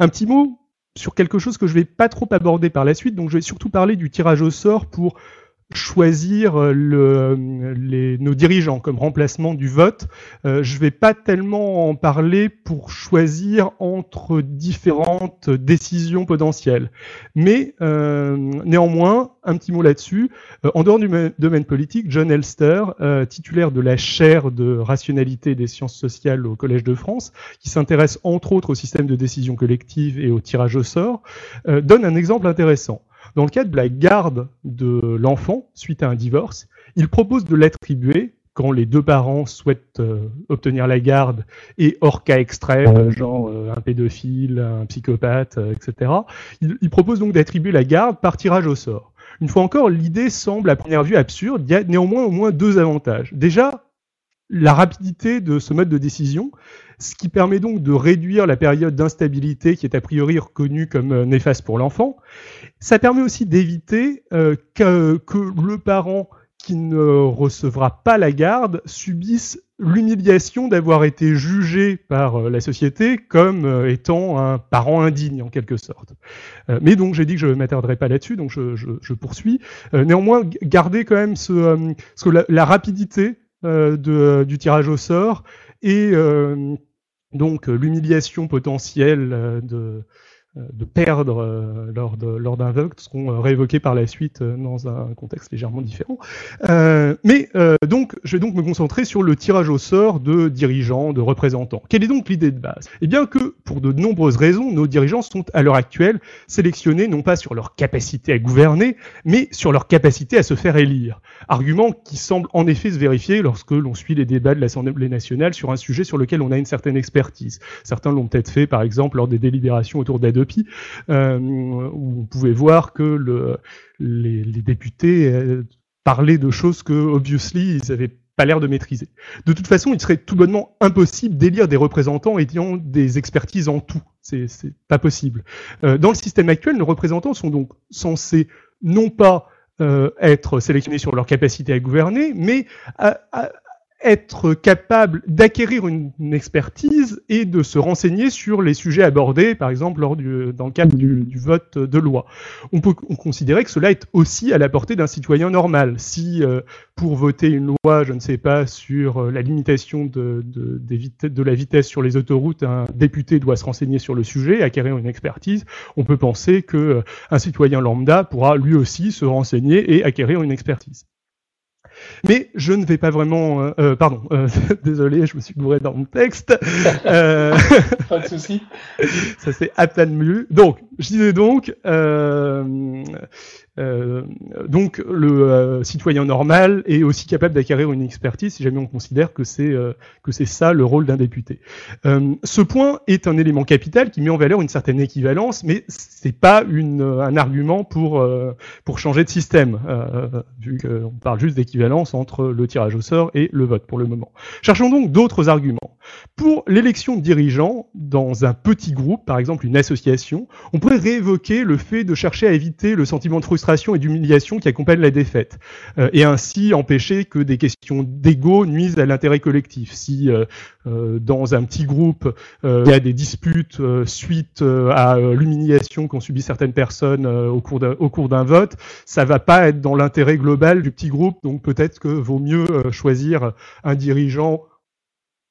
Un petit mot sur quelque chose que je vais pas trop aborder par la suite, donc je vais surtout parler du tirage au sort pour choisir euh, nos dirigeants comme remplacement du vote. Euh, je ne vais pas tellement en parler pour choisir entre différentes décisions potentielles. Mais euh, néanmoins, un petit mot là-dessus. en dehors du domaine politique, John Elster, titulaire de la chaire de rationalité des sciences sociales au Collège de France, qui s'intéresse entre autres au système de décision collective et au tirage au sort, donne un exemple intéressant. Dans le cadre de la garde de l'enfant suite à un divorce, il propose de l'attribuer quand les deux parents souhaitent euh, obtenir la garde et hors cas extrême, euh, genre euh, un pédophile, un psychopathe, etc. Il, il, propose donc d'attribuer la garde par tirage au sort. Une fois encore, l'idée semble à première vue absurde. Il y a néanmoins au moins deux avantages. Déjà, la rapidité de ce mode de décision, ce qui permet donc de réduire la période d'instabilité qui est a priori reconnue comme euh, néfaste pour l'enfant. Ça permet aussi d'éviter euh, que, le parent qui ne recevra pas la garde subisse l'humiliation d'avoir été jugé par euh, la société comme étant un parent indigne en quelque sorte. mais donc j'ai dit que je ne m'attarderai pas là-dessus, donc je, poursuis. néanmoins, garder quand même ce, la, la, rapidité de, du tirage au sort et donc euh, l'humiliation potentielle euh, de, euh, de perdre euh, lors d'un vote seront euh, réévoqués par la suite dans un contexte légèrement différent. mais donc, je vais donc me concentrer sur le tirage au sort de dirigeants, de représentants. Quelle est donc l'idée de base? Eh bien que, pour de nombreuses raisons, nos dirigeants sont à l'heure actuelle sélectionnés non pas sur leur capacité à gouverner, mais sur leur capacité à se faire élire. Argument qui semble en effet se vérifier lorsque l'on suit les débats de l'Assemblée nationale sur un sujet sur lequel on a une certaine expertise. Certains l'ont peut-être fait, par exemple, lors des délibérations autour euh, où on pouvait voir que le, les, députés euh, parlaient de choses que, obviously, ils avaient pas l'air de maîtriser. De toute façon, il serait tout bonnement impossible d'élire des représentants ayant des expertises en tout. C'est pas possible. Euh, dans le système actuel, nos représentants sont donc censés non pas être sélectionnés sur leur capacité à gouverner, mais à, être capable d'acquérir une, expertise et de se renseigner sur les sujets abordés, par exemple lors du, dans le cadre du, vote de loi. On peut considérer que cela est aussi à la portée d'un citoyen normal. Si euh, pour voter une loi, je ne sais pas, sur euh, la limitation de, la vitesse sur les autoroutes, un député doit se renseigner sur le sujet, acquérir une expertise, on peut penser que euh, citoyen lambda pourra lui aussi se renseigner et acquérir une expertise. Mais je ne vais pas vraiment. Euh, euh pardon, euh, désolé, je me suis bourré dans mon texte. Euh, pas de souci. Ça c'est à peine mieux. Donc, je disais donc, euh, donc le euh, citoyen normal est aussi capable d'acquérir une expertise si jamais on considère que c'est euh, que c'est ça le rôle d'un député. ce point est un élément capital qui met en valeur une certaine équivalence, mais c'est pas une, un argument pour pour changer de système, vu qu'on parle juste d'équivalence entre le tirage au sort et le vote pour le moment. Cherchons donc d'autres arguments. Pour l'élection de dirigeants dans un petit groupe, par exemple une association, on pourrait réévoquer le fait de chercher à éviter le sentiment de frustration et d'humiliation qui accompagnent la défaite, euh, et ainsi empêcher que des questions d'ego nuisent à l'intérêt collectif. Si euh, euh, dans un petit groupe il y a des disputes suite à l'humiliation qu'ont subi certaines personnes au cours d'un vote, ça va pas être dans l'intérêt global du petit groupe, donc peut-être que vaut mieux choisir un dirigeant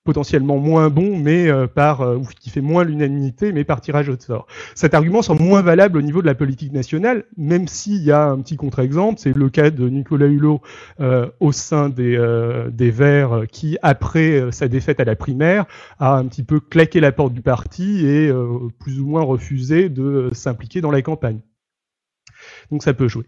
potentiellement moins bon, mais euh, par euh, ou qui fait moins l'unanimité, mais par tirage au sort. Cet argument semble moins valable au niveau de la politique nationale, même s'il y a un petit contre-exemple, c'est le cas de Nicolas Hulot euh, au sein des, des Verts, qui après sa défaite à la primaire a un petit peu claqué la porte du parti et plus ou moins refusé de s'impliquer dans la campagne. Donc ça peut jouer.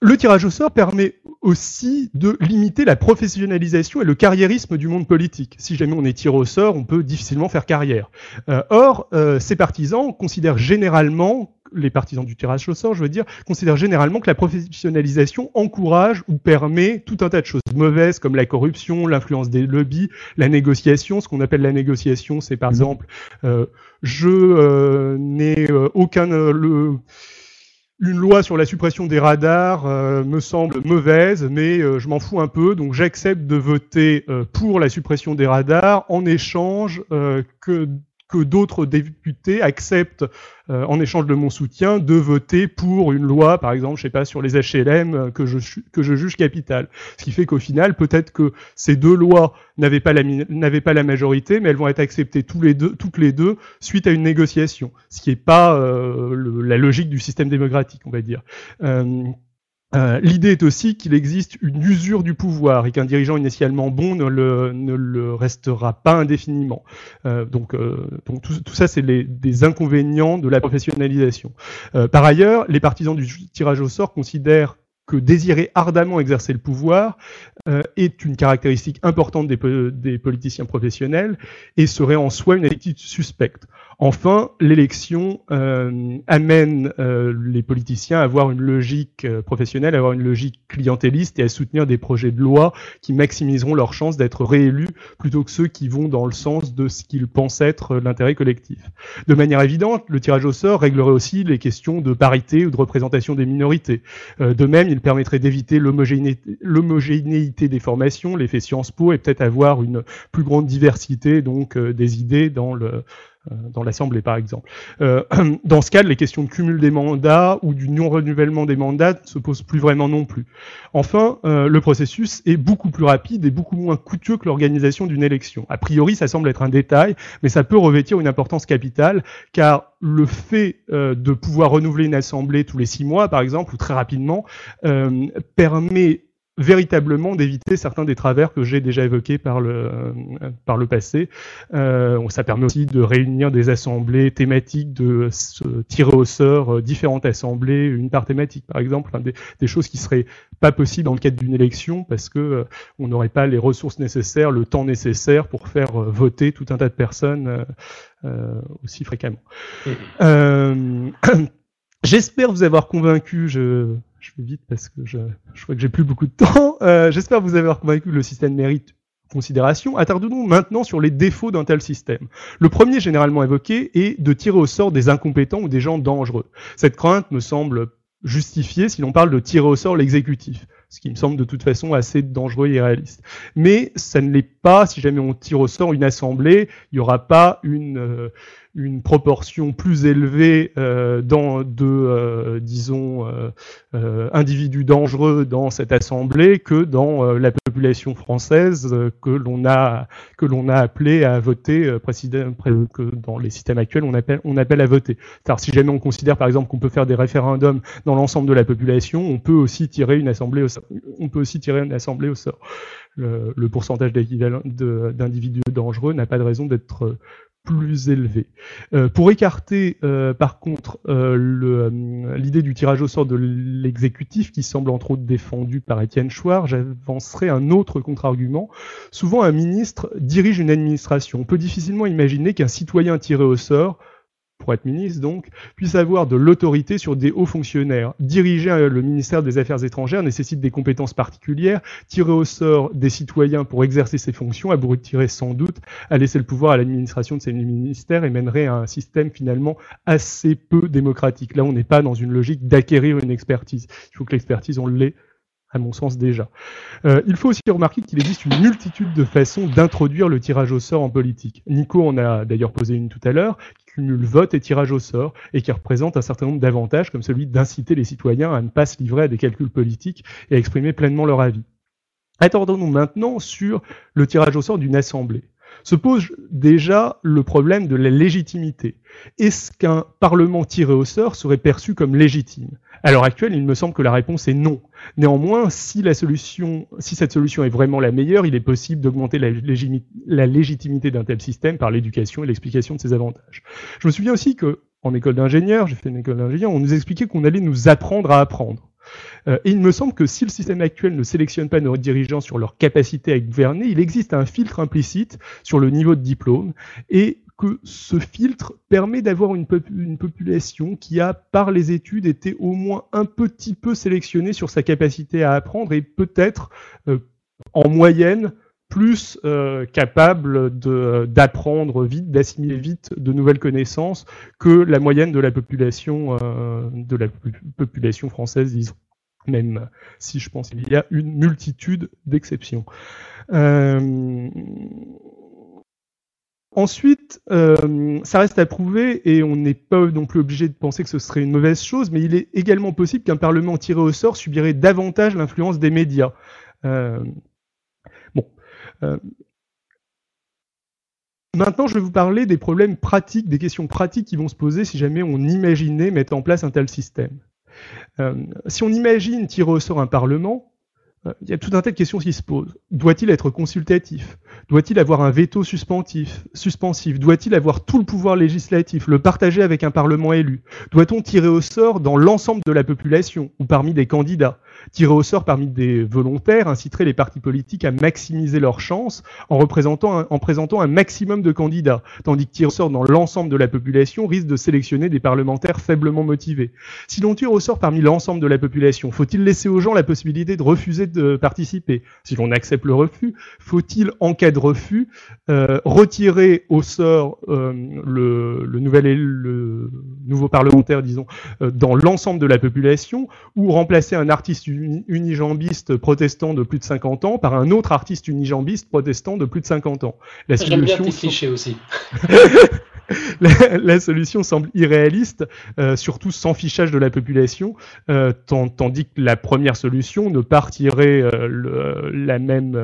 Le tirage au sort permet aussi de limiter la professionnalisation et le carriérisme du monde politique. Si jamais on est tiré au sort, on peut difficilement faire carrière. Euh, or, euh, ces partisans considèrent généralement, les partisans du tirage au sort, je veux dire, considèrent généralement que la professionnalisation encourage ou permet tout un tas de choses mauvaises comme la corruption, l'influence des lobbies, la négociation. Ce qu'on appelle la négociation, c'est par mmh. exemple, euh, je n'ai aucun le une loi sur la suppression des radars euh, me semble mauvaise, mais euh, je m'en fous un peu, donc j'accepte de voter euh, pour la suppression des radars en échange que que d'autres députés acceptent, euh, en échange de mon soutien, de voter pour une loi, par exemple, je sais pas, sur les HLM euh, que je, que je juge capitale. Ce qui fait qu'au final, peut-être que ces deux lois n'avaient pas, la, pas la majorité, mais elles vont être acceptées tous les deux, toutes les deux suite à une négociation, ce qui n'est pas euh, la logique du système démocratique, on va dire. Euh, l'idée est aussi qu'il existe une usure du pouvoir et qu'un dirigeant initialement bon ne le, restera pas indéfiniment. Euh, donc, euh, donc tout, tout, ça, c'est des inconvénients de la professionnalisation. par ailleurs, les partisans du tirage au sort considèrent que désirer ardemment exercer le pouvoir est une caractéristique importante des, politiciens professionnels et serait en soi une attitude suspecte. Enfin, l'élection euh, amène euh, les politiciens à avoir une logique euh, professionnelle, à avoir une logique clientéliste et à soutenir des projets de loi qui maximiseront leurs chances d'être réélus plutôt que ceux qui vont dans le sens de ce qu'ils pensent être l'intérêt collectif. De manière évidente, le tirage au sort réglerait aussi les questions de parité ou de représentation des minorités. de même, il permettrait d'éviter l'homogénéité des formations, l'effet Sciences Po, et peut-être avoir une plus grande diversité donc des idées dans le euh, dans l'Assemblée par exemple. Euh, dans ce cas, les questions de cumul des mandats ou du non-renouvellement des mandats ne se posent plus vraiment non plus. Enfin, euh, le processus est beaucoup plus rapide et beaucoup moins coûteux que l'organisation d'une élection. A priori, ça semble être un détail, mais ça peut revêtir une importance capitale, car le fait de pouvoir renouveler une assemblée tous les six mois, par exemple, ou très rapidement, permet véritablement d'éviter certains des travers que j'ai déjà évoqués par le, euh, par le passé. Euh, ça permet aussi de réunir des assemblées thématiques, de se tirer au sort euh, différentes assemblées, une part thématique par exemple, des, des, choses qui seraient pas possibles dans le cadre d'une élection parce que euh, on n'aurait pas les ressources nécessaires, le temps nécessaire pour faire voter tout un tas de personnes aussi fréquemment. J'espère vous avoir convaincu. Je, je vais vite parce que je, crois que j'ai plus beaucoup de temps. Euh, J'espère vous avoir convaincu que le système mérite considération. Attardons-nous maintenant sur les défauts d'un tel système. Le premier généralement évoqué est de tirer au sort des incompétents ou des gens dangereux. Cette crainte me semble justifiée si l'on parle de tirer au sort l'exécutif ce qui me semble de toute façon assez dangereux et irréaliste. Mais ça ne l'est pas si jamais on tire au sort une assemblée, il n'y aura pas une, euh, une proportion plus élevée euh, de, euh, disons, euh, euh, individus dangereux dans cette assemblée que dans la population française que l'on a que appelé à voter que dans les systèmes actuels on appelle à voter. Car si jamais on considère par exemple qu'on peut faire des référendums dans l'ensemble de la population, on peut aussi tirer une assemblée au sort. On peut aussi tirer une assemblée le pourcentage d'individus dangereux n'a pas de raison d'être plus élevé. Euh, pour écarter, euh, par contre, euh, l'idée du tirage au sort de l'exécutif, qui semble entre autres défendu par Étienne Chouard, j'avancerai un autre contre-argument. Souvent, un ministre dirige une administration. On peut difficilement imaginer qu'un citoyen tiré au sort pour être ministre donc, puisse avoir de l'autorité sur des hauts fonctionnaires. Diriger euh, le ministère des Affaires étrangères nécessite des compétences particulières. Tirer au sort des citoyens pour exercer ces fonctions aboutirait sans doute à laisser le pouvoir à l'administration de ces ministères et mènerait à un système finalement assez peu démocratique. Là, on n'est pas dans une logique d'acquérir une expertise. Il faut que l'expertise, on l'ait à mon sens déjà. Euh, il faut aussi remarquer qu'il existe une multitude de façons d'introduire le tirage au sort en politique. Nico en a d'ailleurs posé une tout à l'heure, qui cumule vote et tirage au sort, et qui représente un certain nombre d'avantages, comme celui d'inciter les citoyens à ne pas se livrer à des calculs politiques et à exprimer pleinement leur avis. Attendons-nous maintenant sur le tirage au sort d'une assemblée. Se pose déjà le problème de la légitimité. Est-ce qu'un Parlement tiré au sort serait perçu comme légitime? À l'heure actuelle, il me semble que la réponse est non. Néanmoins, si, la solution, si cette solution est vraiment la meilleure, il est possible d'augmenter la, légitimité d'un tel système par l'éducation et l'explication de ses avantages. Je me souviens aussi que, en école d'ingénieur, j'ai fait une école d'ingénieur, on nous expliquait qu'on allait nous apprendre à apprendre. Euh, et il me semble que si le système actuel ne sélectionne pas nos dirigeants sur leur capacité à gouverner, il existe un filtre implicite sur le niveau de diplôme et que ce filtre permet d'avoir une, population qui a, par les études, été au moins un petit peu sélectionnée sur sa capacité à apprendre et peut-être, euh, en moyenne, plus euh, capable d'apprendre vite, d'assimiler vite de nouvelles connaissances que la moyenne de la population population française, disons même si je pense qu'il y a une multitude d'exceptions. Euh, ensuite, euh, ça reste à prouver et on n'est pas non plus obligé de penser que ce serait une mauvaise chose, mais il est également possible qu'un Parlement tiré au sort subirait davantage l'influence des médias. Euh, bon. Maintenant, je vais vous parler des problèmes pratiques, des questions pratiques qui vont se poser si jamais on imaginait mettre en place un tel système. Euh, si on imagine tirer au sort un Parlement, euh, il y a tout un tas de questions qui se posent. Doit-il être consultatif? Doit-il avoir un veto suspensif, Doit-il avoir tout le pouvoir législatif, le partager avec un Parlement élu? Doit-on tirer au sort dans l'ensemble de la population ou parmi des candidats? Tirer au sort parmi des volontaires inciterait les partis politiques à maximiser leurs chances en, en présentant un maximum de candidats, tandis que tirer au sort dans l'ensemble de la population risque de sélectionner des parlementaires faiblement motivés? Si l'on tire au sort parmi l'ensemble de la population, faut-il laisser aux gens la possibilité de refuser de participer Si l'on accepte le refus, faut-il, en cas de refus, euh, retirer au sort euh, le, le, nouvel, le nouveau parlementaire, disons, euh, dans l'ensemble de la population, ou remplacer un artiste unijambiste protestant de plus de 50 ans par un autre artiste unijambiste protestant de plus de 50 ans? La solution bien clichés aussi. la, solution semble irréaliste, euh, surtout sans fichage de la population, euh, tandis que la première solution ne partirait euh, le, la même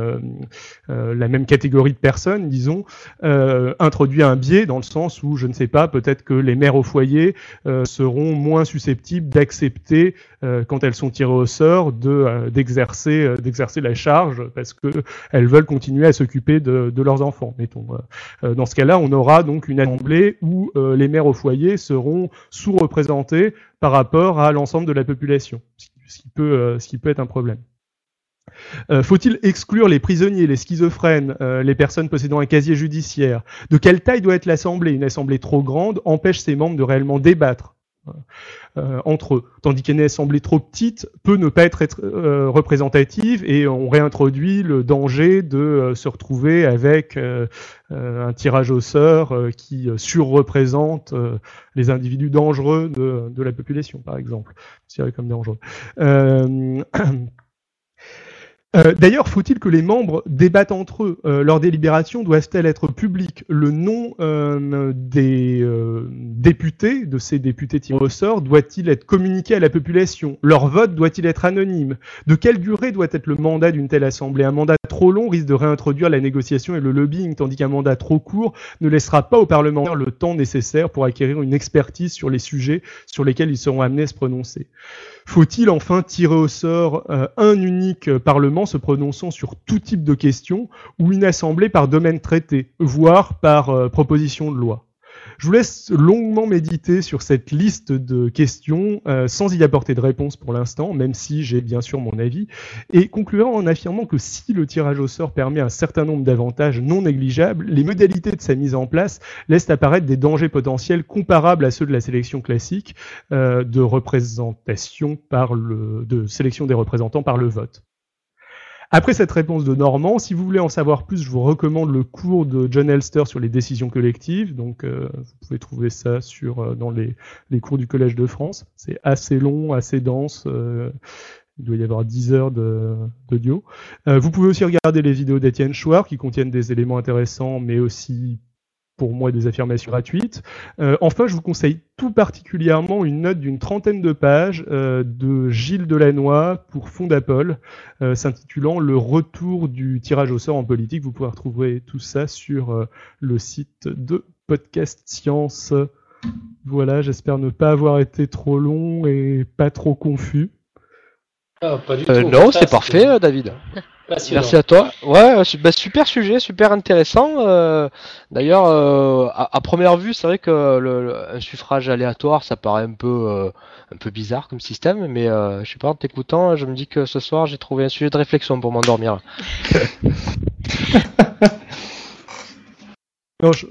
la même catégorie de personnes, disons, introduit un biais dans le sens où je ne sais pas, peut-être que les mères au foyer seront moins susceptibles d'accepter quand elles sont tirées au sort de d'exercer d'exercer la charge parce que elles veulent continuer à s'occuper de, de, leurs enfants. Dans ce cas-là, on aura donc une assemblée où euh, les mères au foyer seront sous-représentés par rapport à l'ensemble de la population, ce qui peut, euh, ce qui peut être un problème. Euh, faut-il exclure les prisonniers, les schizophrènes, les personnes possédant un casier judiciaire? De quelle taille doit être l'Assemblée? Une Assemblée trop grande empêche ses membres de réellement débattre. Euh, entre eux. Tandis qu'une assemblée trop petite peut ne pas être, euh, représentative et on réintroduit le danger de euh, se retrouver avec un tirage au sort qui surreprésente les individus dangereux de, la population, par exemple, comme dangereux. Euh, d'ailleurs, faut-il que les membres débattent entre eux euh, Leurs délibérations doivent-elles être publiques? Le nom euh, des députés, de ces députés tirés au sort, doit-il être communiqué à la population? Leur vote doit-il être anonyme? De quelle durée doit être le mandat d'une telle assemblée? Un mandat trop long risque de réintroduire la négociation et le lobbying, tandis qu'un mandat trop court ne laissera pas aux parlementaires le temps nécessaire pour acquérir une expertise sur les sujets sur lesquels ils seront amenés à se prononcer. Faut-il enfin tirer au sort euh, un unique Parlement se prononçant sur tout type de questions ou une assemblée par domaine traité, voire par euh, proposition de loi? Je vous laisse longuement méditer sur cette liste de questions euh, sans y apporter de réponse pour l'instant, même si j'ai bien sûr mon avis, et conclure en affirmant que si le tirage au sort permet un certain nombre d'avantages non négligeables, les modalités de sa mise en place laissent apparaître des dangers potentiels comparables à ceux de la sélection classique euh, de représentation par le, de sélection des représentants par le vote. Après cette réponse de Normand, si vous voulez en savoir plus, je vous recommande le cours de John Elster sur les décisions collectives. Donc, euh, vous pouvez trouver ça sur euh, dans les, les, cours du Collège de France. C'est assez long, assez dense. Euh, il doit y avoir 10 heures d'audio. vous pouvez aussi regarder les vidéos d'Étienne Chouard qui contiennent des éléments intéressants, mais aussi pour moi des affirmations gratuites. Euh, enfin, je vous conseille tout particulièrement une note d'une trentaine de pages euh, de Gilles Delannoy pour Fondapol, euh, s'intitulant Le retour du tirage au sort en politique. Vous pouvez retrouver tout ça sur le site de Podcast Science. Voilà, j'espère ne pas avoir été trop long et pas trop confus. Ah, non, c'est parfait, David. Merci à toi. Ouais, bah, super sujet, super intéressant. Euh, d'ailleurs, euh, à, première vue, c'est vrai que le, un suffrage aléatoire, ça paraît un peu, euh, un peu bizarre comme système, mais je sais pas, en t'écoutant, je me dis que ce soir, j'ai trouvé un sujet de réflexion pour m'endormir. non, je,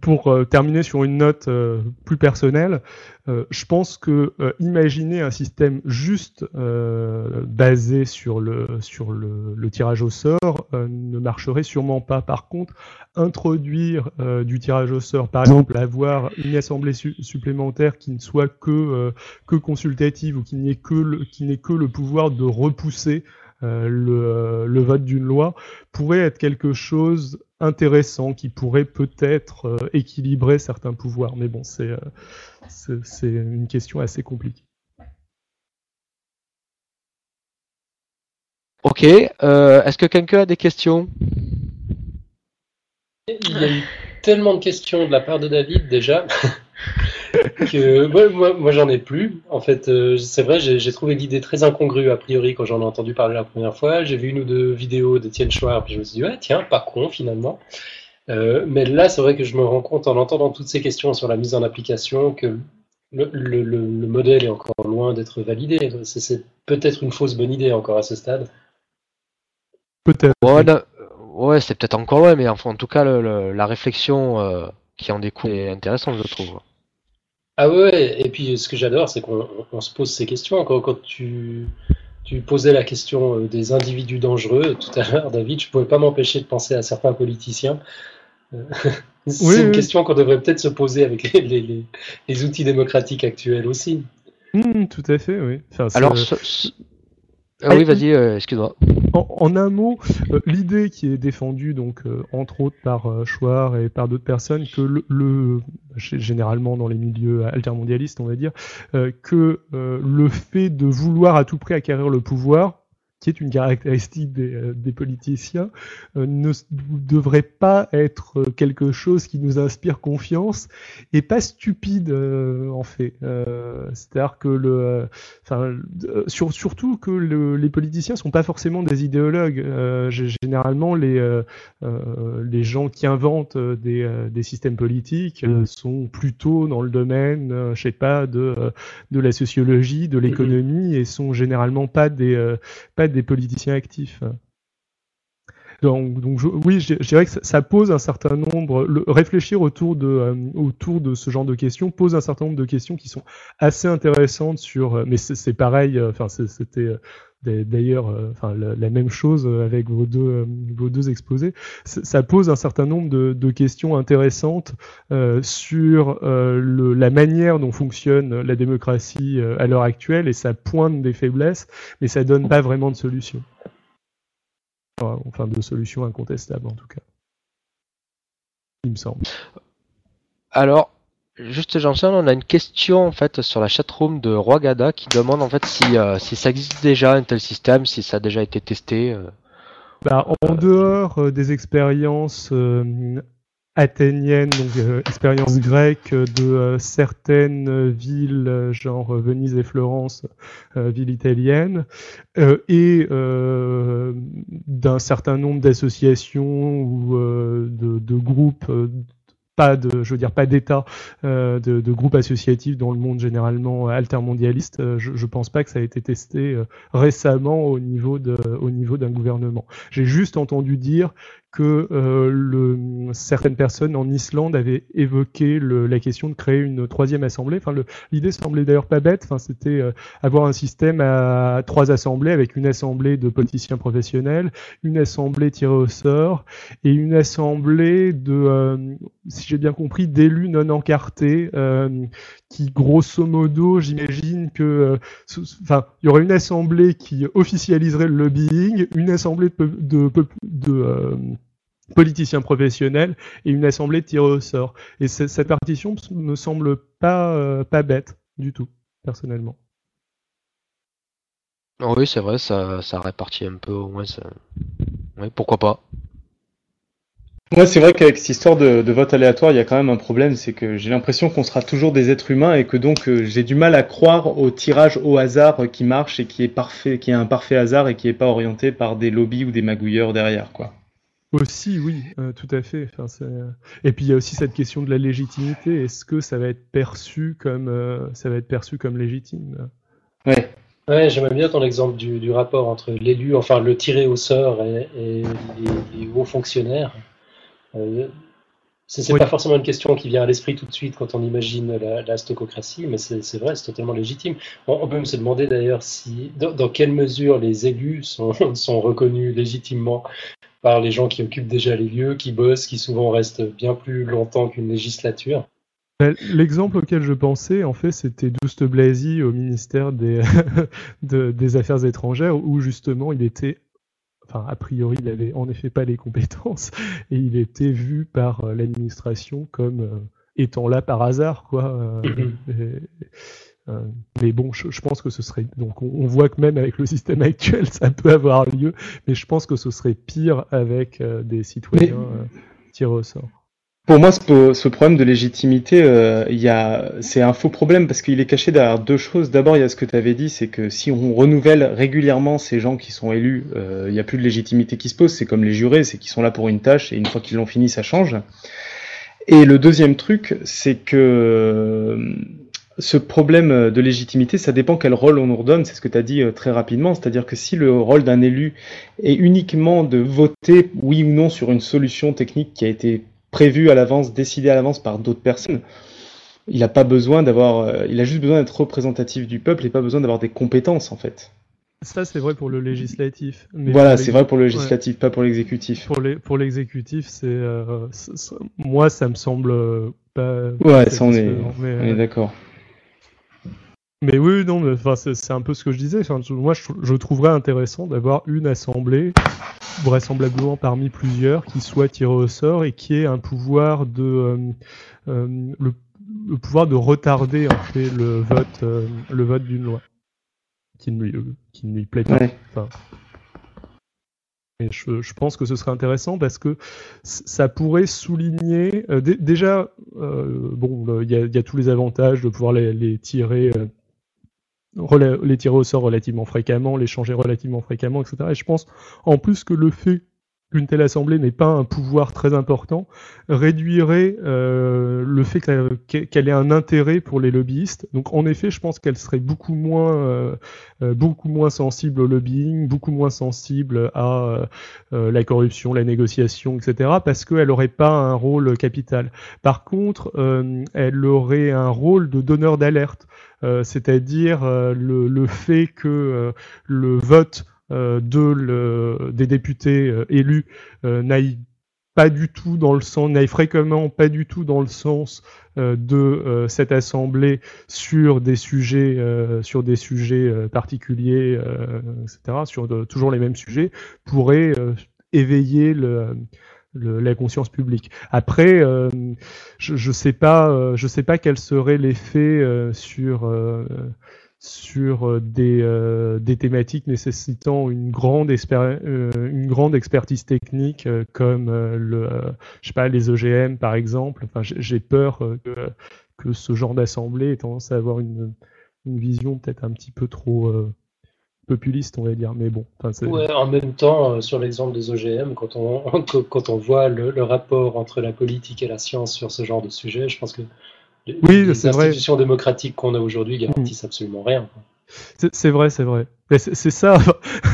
pour euh, terminer sur une note euh, plus personnelle, euh, je pense que imaginer un système juste basé sur le sur le, tirage au sort ne marcherait sûrement pas. Par contre, introduire du tirage au sort, par exemple, avoir une assemblée supplémentaire qui ne soit que que consultative ou qui n'ait que le, qui n'ait que le pouvoir de repousser le, le, vote d'une loi pourrait être quelque chose intéressant qui pourrait peut-être euh, équilibrer certains pouvoirs. Mais bon, c'est euh, une question assez compliquée. Ok, euh, est-ce que quelqu'un a des questions? Il y a eu tellement de questions de la part de David déjà. que moi, moi, j'en ai plus. En fait, euh, c'est vrai, j'ai trouvé l'idée très incongrue a priori quand j'en ai entendu parler la première fois. J'ai vu une ou deux vidéos d'Etienne Chouard, puis je me suis dit, ouais, tiens, pas con finalement. Euh, mais là, c'est vrai que je me rends compte en entendant toutes ces questions sur la mise en application que le, le, le, modèle est encore loin d'être validé. C'est peut-être une fausse bonne idée encore à ce stade. Peut-être. Ouais, c'est peut-être encore loin, mais enfin, en tout cas, la réflexion euh, qui en découle est intéressante, je trouve. Ah ouais, et puis ce que j'adore, c'est qu'on se pose ces questions. Quand, quand tu, tu, posais la question euh, des individus dangereux tout à l'heure, David, je ne pouvais pas m'empêcher de penser à certains politiciens. Euh, c'est une question qu'on devrait peut-être se poser avec les, les, outils démocratiques actuels aussi. Mmh, tout à fait, oui. Alors, ah oui, vas-y, euh, excuse-moi. En, un mot, euh, l'idée qui est défendue, donc euh, entre autres par Chouard et par d'autres personnes, que le, généralement dans les milieux altermondialistes, on va dire, que le fait de vouloir à tout prix acquérir le pouvoir qui est une caractéristique des, euh, politiciens, euh, ne devrait pas être quelque chose qui nous inspire confiance et pas stupide euh, en fait. C'est-à-dire que le, enfin, surtout que les politiciens sont pas forcément des idéologues. généralement, les les gens qui inventent des, des systèmes politiques sont plutôt dans le domaine, je sais pas, de de la sociologie, de l'économie et sont généralement pas des pas des politiciens actifs. Donc, donc oui, je, dirais que ça, pose un certain nombre. Le, réfléchir autour de, euh, autour de ce genre de questions pose un certain nombre de questions qui sont assez intéressantes sur. Euh, mais c'est pareil. Euh, enfin, c'était d'ailleurs enfin, la, même chose avec vos deux, deux exposés. Ça pose un certain nombre de, questions intéressantes sur le, la manière dont fonctionne la démocratie à l'heure actuelle et ça pointe des faiblesses, mais ça donne pas vraiment de solution enfin de solutions incontestables en tout cas. Il me semble. Alors, juste Jean-Charles, on a une question en fait sur la chatroom de Roigada qui demande en fait si, euh, si ça existe déjà un tel système, si ça a déjà été testé. Euh. Bah, en dehors euh, des expériences athénienne, donc euh, expérience grecque de certaines villes, genre Venise et Florence, villes italiennes, et d'un certain nombre d'associations ou de, groupes pas de, je veux dire pas d'État, euh, de, de, groupes associatifs dans le monde généralement altermondialiste. je, je pense pas que ça a été testé récemment au niveau de, au niveau d'un gouvernement. J'ai juste entendu dire que euh, certaines personnes en Islande avaient évoqué la question de créer une troisième assemblée. Enfin, l'idée semblait d'ailleurs pas bête. Enfin, c'était euh, avoir un système à trois assemblées avec une assemblée de politiciens professionnels, une assemblée tirée au sort et une assemblée de, euh, si j'ai bien compris, d'élus non encartés qui, grosso modo, j'imagine que, enfin, il y aurait une assemblée qui officialiserait le lobbying, une assemblée de, de, de politiciens professionnels et une assemblée tirée au sort. Et cette partition me semble pas, pas bête du tout, personnellement. Oui, c'est vrai, ça, ça répartit un peu au moins. Ça... Oui, pourquoi pas. Moi, c'est vrai qu'avec cette histoire de, vote aléatoire, il y a quand même un problème, c'est que j'ai l'impression qu'on sera toujours des êtres humains et que donc euh, j'ai du mal à croire au tirage au hasard qui marche et qui est parfait, qui est un parfait hasard et qui n'est pas orienté par des lobbies ou des magouilleurs derrière, quoi. Aussi, oui, euh, tout à fait. et puis il y a aussi cette question de la légitimité. Est-ce que ça va être perçu comme euh, ça va être perçu comme légitime? Ouais. Ouais, j'aimerais bien ton exemple du, rapport entre l'élu, enfin le tiré au sort et, les, hauts fonctionnaires. Euh, c'est pas forcément une question qui vient à l'esprit tout de suite quand on imagine la, stococratie, mais c'est vrai, c'est totalement légitime. On, peut même se demander d'ailleurs si, dans, quelle mesure les élus sont, sont reconnus légitimement par les gens qui occupent déjà les lieux, qui bossent, qui souvent restent bien plus longtemps qu'une législature. Ben, l'exemple auquel je pensais, en fait, c'était Douste Blazy au ministère des, des Affaires étrangères, où justement il était, enfin, a priori, il avait en effet pas les compétences, et il était vu par euh, l'administration comme euh, étant là par hasard, quoi. Euh, mais bon, je, pense que ce serait. Donc, on, voit que même avec le système actuel, ça peut avoir lieu, mais je pense que ce serait pire avec des citoyens tirés au sort. Pour moi, ce, problème de légitimité, euh, c'est un faux problème parce qu'il est caché derrière deux choses. D'abord, il y a ce que tu avais dit, c'est que si on renouvelle régulièrement ces gens qui sont élus, euh, il n'y a plus de légitimité qui se pose. C'est comme les jurés, c'est qu'ils sont là pour une tâche et une fois qu'ils l'ont fini, ça change. Et le deuxième truc, c'est que euh, ce problème de légitimité, ça dépend quel rôle on nous redonne, c'est ce que tu as dit très rapidement, c'est-à-dire que si le rôle d'un élu est uniquement de voter oui ou non sur une solution technique qui a été prévu à l'avance, décidé à l'avance par d'autres personnes. Il n'a pas besoin d'avoir, euh, il a juste besoin d'être représentatif du peuple et pas besoin d'avoir des compétences en fait. Ça c'est vrai pour le législatif. voilà, c'est vrai pour le législatif, pas pour l'exécutif. Pour l'exécutif, c'est, euh, moi ça me semble euh, pas. Ouais, ça on est, on est d'accord. Mais oui, non, mais c'est un peu ce que je disais. moi, je, trouverais intéressant d'avoir une assemblée, vraisemblablement parmi plusieurs, qui soit tirée au sort et qui ait un pouvoir de euh, euh, le, pouvoir de retarder en fait le vote, euh, le vote d'une loi qui ne lui, qui ne lui plaît pas. Et je, pense que ce serait intéressant parce que ça pourrait souligner déjà bon il y, a tous les avantages de pouvoir les, les tirer les tirer au sort relativement fréquemment, les changer relativement fréquemment, etc. Et je pense en plus que le fait qu'une telle assemblée n'ait pas un pouvoir très important réduirait euh, le fait qu'elle ait un intérêt pour les lobbyistes. Donc en effet, je pense qu'elle serait beaucoup moins, euh, euh, beaucoup moins sensible au lobbying, beaucoup moins sensible à la corruption, la négociation, etc. Parce qu'elle n'aurait pas un rôle capital. Par contre, elle aurait un rôle de donneur d'alerte. Euh, c'est-à-dire euh, le, fait que euh, le vote de des députés élus n'aille pas du tout dans le sens, n'aille fréquemment pas du tout dans le sens de cette assemblée sur des sujets, sur des sujets particuliers, etc., sur toujours les mêmes sujets, pourrait éveiller le, la conscience publique. Après, euh, je, je sais pas, euh, je sais pas quel serait l'effet euh, sur sur des, des thématiques nécessitant une grande, une grande expertise technique comme le, je sais pas, les OGM par exemple. Enfin, j'ai peur que, que ce genre d'assemblée ait tendance à avoir une, une vision peut-être un petit peu trop populiste, on va dire. Mais bon. Ouais, en même temps, euh, sur l'exemple des OGM, quand on, quand on voit le, rapport entre la politique et la science sur ce genre de sujet, je pense que les, oui, institutions démocratiques qu'on a aujourd'hui garantissent mm. absolument rien. C'est vrai, c'est vrai. C'est ça.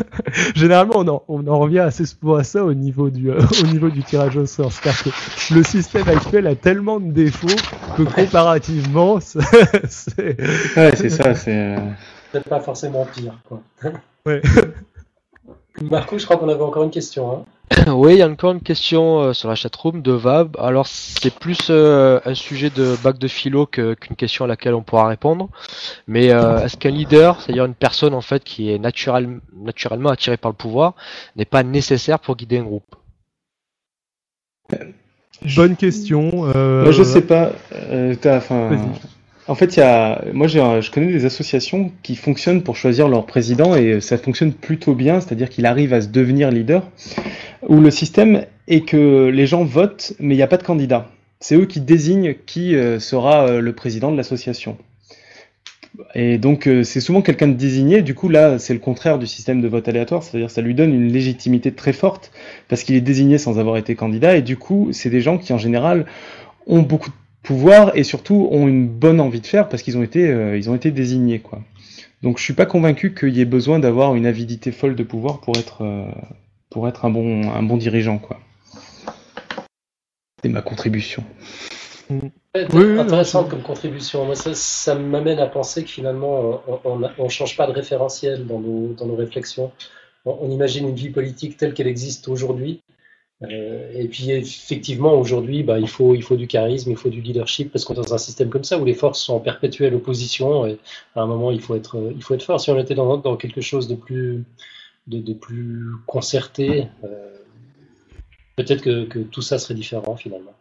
Généralement, on en, on en, revient assez souvent à ça au niveau du, euh, au niveau du tirage au sort. cest que le système actuel a tellement de défauts que comparativement, c'est. Ouais, c'est ça. C'est. Peut-être pas forcément pire. Quoi. Ouais. Marco, je crois qu'on avait encore une question. Hein. Oui, il y a encore une question euh, sur la chatroom de Vab. Alors, c'est plus euh, un sujet de bac de philo qu'une question à laquelle on pourra répondre. Mais euh, est-ce qu'un leader, c'est-à-dire une personne en fait qui est naturellement attirée par le pouvoir, n'est pas nécessaire pour guider un groupe? Bonne question. Euh... Moi, je sais pas. Euh, en fait, moi, je connais des associations qui fonctionnent pour choisir leur président et ça fonctionne plutôt bien, c'est-à-dire qu'il arrive à se devenir leader, où le système est que les gens votent, mais il n'y a pas de candidat. C'est eux qui désignent qui euh, sera euh, le président de l'association. Et donc euh, c'est souvent quelqu'un de désigné, du coup là c'est le contraire du système de vote aléatoire, c'est-à-dire ça lui donne une légitimité très forte parce qu'il est désigné sans avoir été candidat et du coup c'est des gens qui en général ont beaucoup de pouvoir et surtout ont une bonne envie de faire parce qu'ils ont été euh, ils ont été désignés quoi. Donc je suis pas convaincu qu'il y ait besoin d'avoir une avidité folle de pouvoir pour être euh, pour être un bon un bon dirigeant quoi. C'est ma contribution. Oui, intéressante comme contribution. Moi, ça, m'amène à penser que finalement, on ne change pas de référentiel dans nos, dans nos réflexions. On, imagine une vie politique telle qu'elle existe aujourd'hui. Euh, et puis, effectivement, aujourd'hui, bah, il, faut, il faut du charisme, il faut du leadership, parce qu'on est dans un système comme ça où les forces sont en perpétuelle opposition. Et à un moment, il faut être, il faut être fort. Si on était dans, dans quelque chose de plus, de, de plus concerté, euh, peut-être que, que, tout ça serait différent finalement.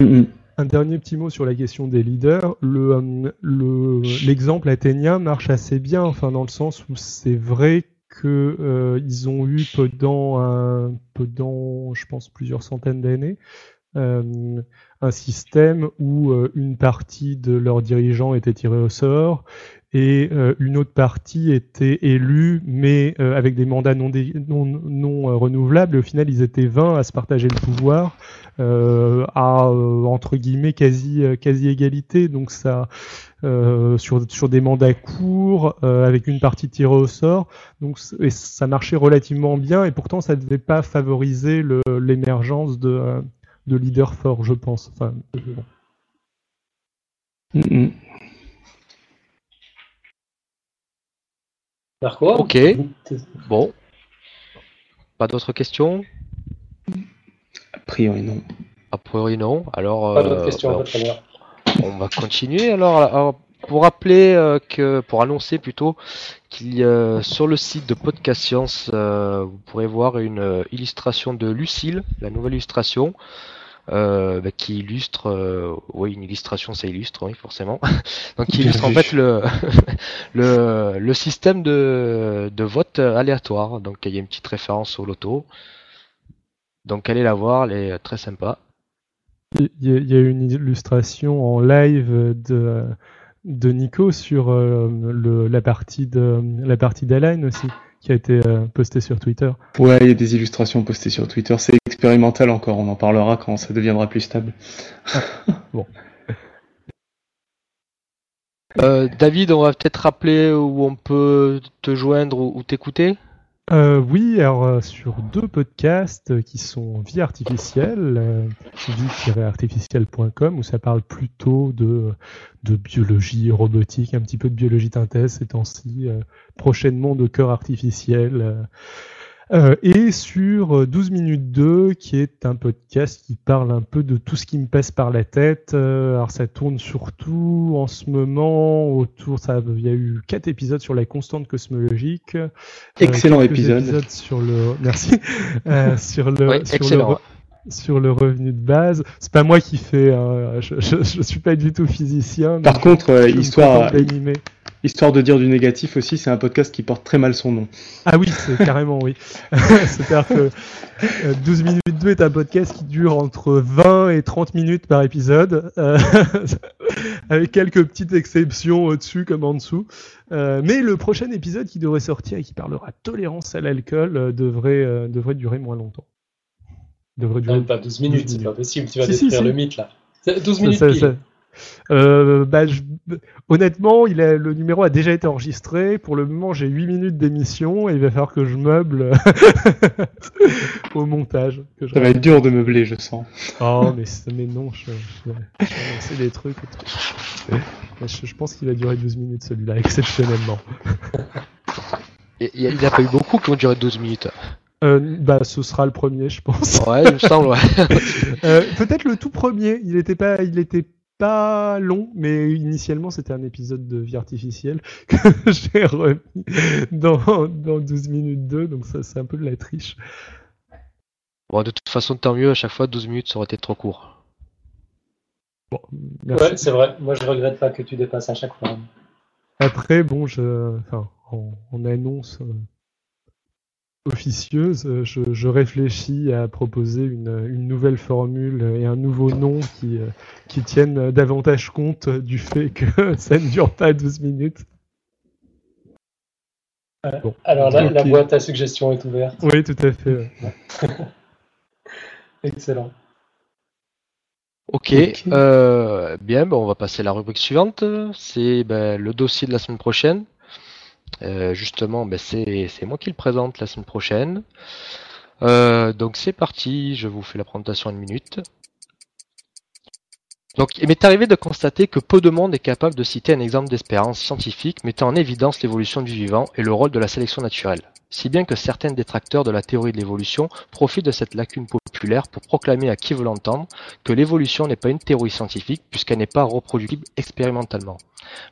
Mm-hmm. Un dernier petit mot sur la question des leaders. Le, euh, l'exemple athénien marche assez bien, enfin dans le sens où c'est vrai que euh, ont eu pendant un, pendant, je pense, plusieurs centaines d'années, euh, un système où une partie de leurs dirigeants était tirée au sort et une autre partie était élue, mais avec des mandats non, non renouvelables. Au final, ils étaient 20 à se partager le pouvoir euh, à euh, entre guillemets quasi euh, égalité. Donc ça sur des mandats courts avec une partie tirée au sort. Donc et ça marchait relativement bien et pourtant ça ne devait pas favoriser l'émergence de de leaders forts, je pense. Enfin, Ok. Bon. Pas d'autres questions? Priori, non. A priori, non. Alors, euh, on va continuer. Alors, pour rappeler euh, que, pour annoncer plutôt qu'il y a sur le site de Podcast Science, euh, vous pourrez voir une illustration de Lucille, la nouvelle illustration. Bah, qui illustre, oui, une illustration, ça illustre, oui, forcément. Donc, qui illustre en fait le, le, le système de, de vote aléatoire. Donc, il y a une petite référence au loto. Donc allez la voir, elle est très sympa. Il y, a une illustration en live de, de Nico sur euh, le, la partie de la partie d'Align aussi qui a été euh, postée sur Twitter. Ouais, il y a des illustrations postées sur Twitter. C'est expérimental encore. On en parlera quand ça deviendra plus stable. Ah, bon. Euh, David, on va peut-être rappeler où on peut te joindre ou t'écouter? Euh, oui, alors euh, sur deux podcasts qui sont Vie artificielle, euh, vie-artificielle.com, où ça parle plutôt de, de biologie robotique, un petit peu de biologie synthèse ces temps-ci, prochainement de cœur artificiel. Euh, et sur 12 euh, minutes 2, qui est un podcast qui parle un peu de tout ce qui me passe par la tête. Euh, alors ça tourne surtout en ce moment autour, ça, il y a eu quatre épisodes sur la constante cosmologique. Excellent épisode. sur le, merci, sur le, sur le, sur le revenu de base. C'est pas moi qui fais, je, je, suis pas du tout physicien. Par contre, histoire, Histoire de dire du négatif aussi, c'est un podcast qui porte très mal son nom. Ah oui, c'est carrément oui. C'est-à-dire que 12 euh, minutes 2 est un podcast qui dure entre 20 et 30 minutes par épisode, euh, avec quelques petites exceptions au-dessus comme en dessous. Euh, mais le prochain épisode qui devrait sortir et qui parlera tolérance à l'alcool devrait, devrait durer moins longtemps. Devrait durer... pas 12 minutes, c'est pas possible, tu vas détruire le mythe là. 12 minutes pile. Euh, bah, honnêtement, il a, le numéro a déjà été enregistré. Pour le moment, j'ai 8 minutes d'émission et il va falloir que je meuble au montage. ça va être dur de meubler, je sens. Oh, mais, mais non, je, c'est des trucs. Je, pense qu'il va durer 12 minutes celui-là, exceptionnellement. Il n'y a pas eu beaucoup qui ont duré 12 minutes. Euh, bah, ce sera le premier, je pense. Ouais, il me semble, ouais. euh, Peut-être le tout premier. Il était pas, il était pas long, mais initialement c'était un épisode de vie artificielle que j'ai remis dans, dans 12 minutes 2, donc ça c'est un peu de la triche. Bon, de toute façon, tant mieux, à chaque fois, 12 minutes, ça aurait été trop court. Bon, ouais, c'est vrai. Moi, je regrette pas que tu dépasses à chaque fois. Après, bon, je, enfin, en, annonce euh, officieuse, euh, je, réfléchis à proposer une, nouvelle formule et un nouveau nom qui, euh, qui tiennent davantage compte du fait que ça ne dure pas 12 minutes. Alors là, la boîte à suggestions est ouverte. Oui, tout à fait. Excellent. Ok, euh, bien, bon, on va passer à la rubrique suivante. C'est ben, le dossier de la semaine prochaine. Euh, justement, ben, c'est moi qui le présente la semaine prochaine. Euh, donc c'est parti, je vous fais la présentation en une minute. Donc, il m'est arrivé de constater que peu de monde est capable de citer un exemple d'espérance scientifique mettant en évidence l'évolution du vivant et le rôle de la sélection naturelle si bien que certains détracteurs de la théorie de l'évolution profitent de cette lacune populaire pour proclamer à qui veut l'entendre que l'évolution n'est pas une théorie scientifique puisqu'elle n'est pas reproductible expérimentalement.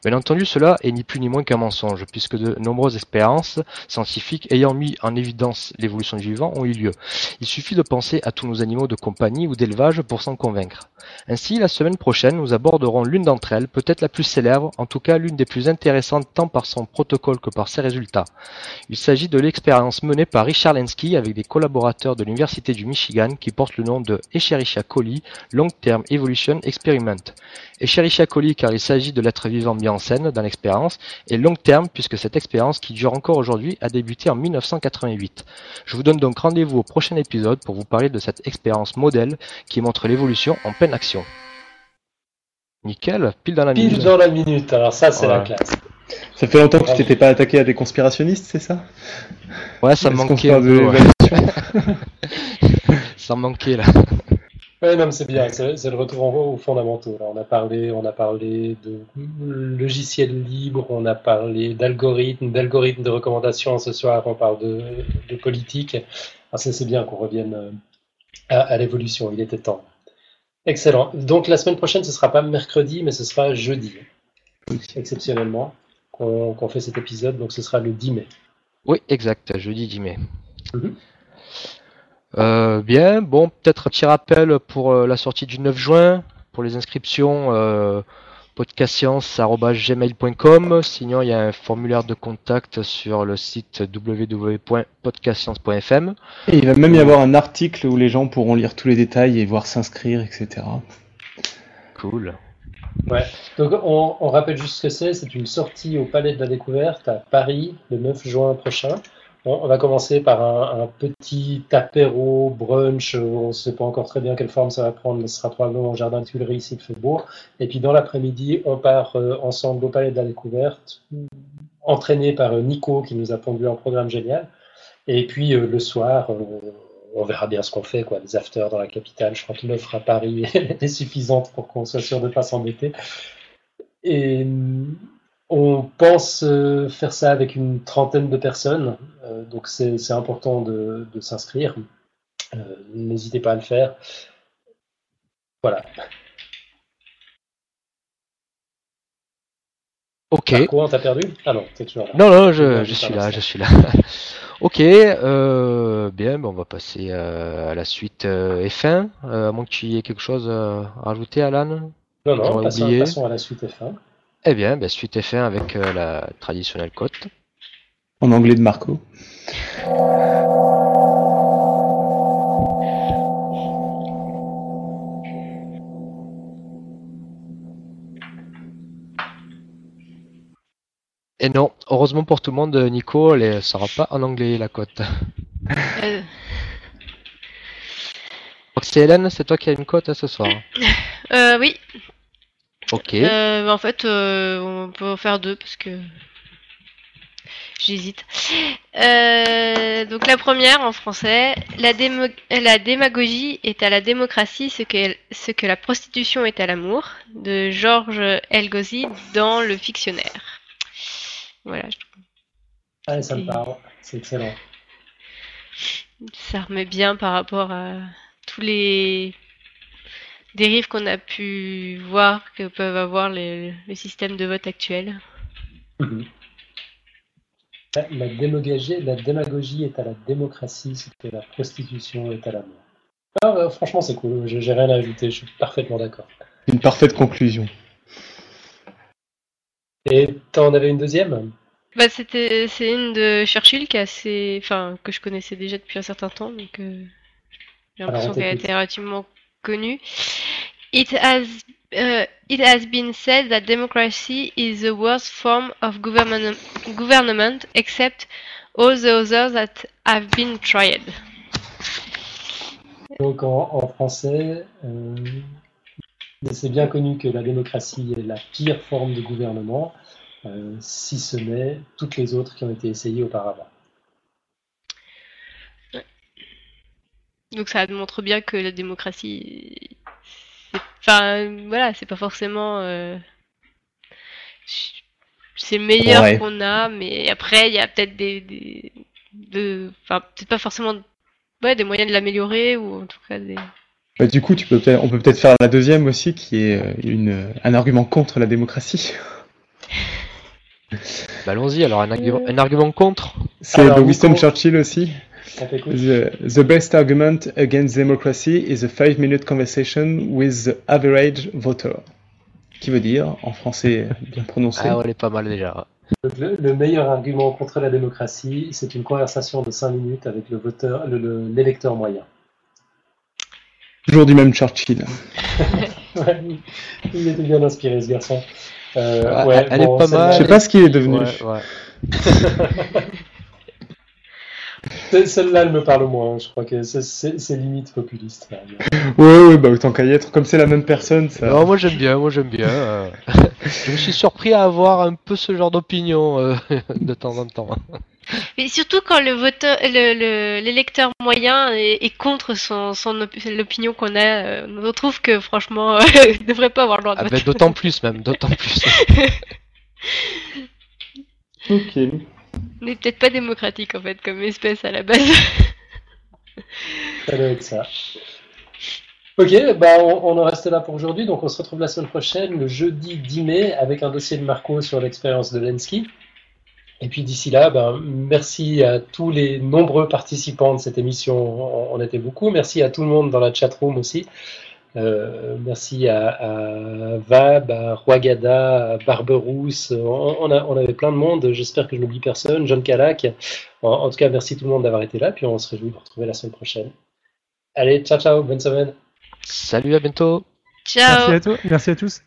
Bien entendu, cela est ni plus ni moins qu'un mensonge, puisque de nombreuses expériences scientifiques ayant mis en évidence l'évolution du vivant ont eu lieu. Il suffit de penser à tous nos animaux de compagnie ou d'élevage pour s'en convaincre. Ainsi, la semaine prochaine, nous aborderons l'une d'entre elles, peut-être la plus célèbre, en tout cas l'une des plus intéressantes tant par son protocole que par ses résultats. Il s'agit de l'expérience menée par Richard Lenski avec des collaborateurs de l'Université du Michigan qui porte le nom de Escherichia coli Long Term Evolution Experiment. Escherichia coli car il s'agit de l'être vivant mis en scène dans l'expérience et long terme puisque cette expérience qui dure encore aujourd'hui a débuté en 1988. Je vous donne donc rendez-vous au prochain épisode pour vous parler de cette expérience modèle qui montre l'évolution en pleine action. Nickel, pile dans la minute. Pile dans la minute, alors ça c'est la classe. Ça fait longtemps que tu t'étais pas attaqué à des conspirationnistes, c'est ça Ouais, ça me manquait. ça me manquait là. Ouais, non, c'est bien, c'est le retour aux fondamentaux. Là, on a parlé, on a parlé de logiciels libres, on a parlé d'algorithmes, d'algorithmes de recommandation. Ce soir, on parle de, de politique. c'est bien qu'on revienne euh, à, l'évolution. Il était temps. Excellent. Donc la semaine prochaine, ce sera pas mercredi, mais ce sera jeudi, exceptionnellement, qu'on fait cet épisode. Donc ce sera le 10 mai. Oui, exact, jeudi 10 mai. Mhm. Euh, bien, bon, peut-être un petit rappel pour euh, la sortie du 9 juin, pour les inscriptions, euh, podcastscience.gmail.com. Sinon, il y a un formulaire de contact sur le site www.podcastscience.fm. Et il va même y avoir un article où les gens pourront lire tous les détails et voir s'inscrire, etc. Cool. Ouais. Donc on, on rappelle juste ce que c'est. C'est une sortie au Palais de la Découverte à Paris le 9 juin prochain on va commencer par un, petit apéro, brunch, on ne sait pas encore très bien quelle forme ça va prendre, mais ce sera probablement au Jardin de Tuileries s'il fait beau. Et puis dans l'après-midi, on part euh, ensemble au Palais de la Découverte, entraîné par euh, Nico qui nous a pondu un programme génial. Et puis euh, le soir, on verra bien ce qu'on fait, quoi, les afters dans la capitale. Je crois que l'offre à Paris est suffisante pour qu'on soit sûr de ne pas s'embêter. On pense euh, faire ça avec une trentaine de personnes, euh, donc c'est important de, s'inscrire. Euh, n'hésitez pas à le faire. Voilà. Ok. quoi, t'as perdu? Ah non, t'es toujours là. Non, non, je, suis là, je suis là. ok, bien, on va passer à la suite F1. à moins que tu aies quelque chose à rajouter, Alan? Non, non, passons, passons, à la suite F1. Eh bien, ben, suite est fait avec euh, la traditionnelle cote. En anglais de Marco. Et non, heureusement pour tout le monde, Nico, elle ne sera pas en anglais la cote. Euh... C'est Hélène, c'est toi qui as une cote ce soir. Euh, oui, Ok. Euh, en fait, euh, on peut en faire deux parce que j'hésite. Euh, donc la première en français, la, la, démagogie est à la démocratie ce que, ce que la prostitution est à l'amour, de Georges Elgozi dans le fictionnaire. Voilà. Allez, ça me parle, c'est excellent. Ça remet bien par rapport à tous les dérives qu'on a pu voir que peuvent avoir les, systèmes de vote actuels. Mhm. La, démagogie, la démagogie est à la démocratie ce que la prostitution est à l'amour. Ah, franchement, c'est cool. J'ai rien à ajouter. Je suis parfaitement d'accord. Une parfaite conclusion. Et t'en avais une deuxième? Bah, c'était c'est une de Churchill qui est assez, enfin que je connaissais déjà depuis un certain temps, donc euh, j'ai l'impression qu'elle a été relativement connue. It has uh, it has been said that democracy is the worst form of government, government except all the others that have been tried. Donc en, en français, euh, c'est bien connu que la démocratie est la pire forme de gouvernement. Euh, si ce n'est toutes les autres qui ont été essayées auparavant. Donc ça montre bien que la démocratie, enfin voilà, c'est pas forcément, euh, c'est le meilleur qu'on a, mais après il y a peut-être des, enfin peut-être pas forcément, des moyens de l'améliorer ou en tout cas des. Bah, du coup, tu peux on peut peut-être faire la deuxième aussi, qui est euh, une, un argument contre la démocratie. Bah, allons-y, alors un, argument, contre? C'est de Winston Churchill aussi. The, best argument against democracy is a five-minute conversation with the average voter. Qui veut dire, en français bien prononcé. Ah, elle est pas mal déjà. le, meilleur argument contre la démocratie, c'est une conversation de 5 minutes avec le voteur, l'électeur moyen. Toujours du même Churchill. il était bien inspiré ce garçon. Euh, ouais, elle est pas mal. Je sais pas ce qu'il est devenu. Celle-là, elle me parle moins. Je crois que c'est limite populiste. Ouais, ouais, bah autant qu'à y être. Comme c'est la même personne. Ça... Non, moi j'aime bien, moi j'aime bien. Euh. je me suis surpris à avoir un peu ce genre d'opinion euh, de temps en temps. Mais surtout quand le voteur, l'électeur moyen est, contre son, l'opinion qu'on a, euh, on trouve que franchement, il ne devrait pas avoir le droit de ah, voter. D'autant plus même, d'autant plus. ok. On n'est peut-être pas démocratique en fait comme espèce à la base. ça doit être ça. Ok, bah on, on en reste là pour aujourd'hui. Donc on se retrouve la semaine prochaine, le jeudi 10 mai, avec un dossier de Marco sur l'expérience de Lenski. Et puis d'ici là, ben, merci à tous les nombreux participants de cette émission. On était beaucoup. Merci à tout le monde dans la chat room aussi. Euh, merci à, à, Vab, à Roigada, à Barberousse. On, a, on avait plein de monde. J'espère que je n'oublie personne. John Calac. En, en, tout cas, merci tout le monde d'avoir été là. Puis on se réjouit de vous retrouver la semaine prochaine. Allez, ciao, ciao. Bonne semaine. Salut, à bientôt. Ciao. Merci à, tous. Merci à tous.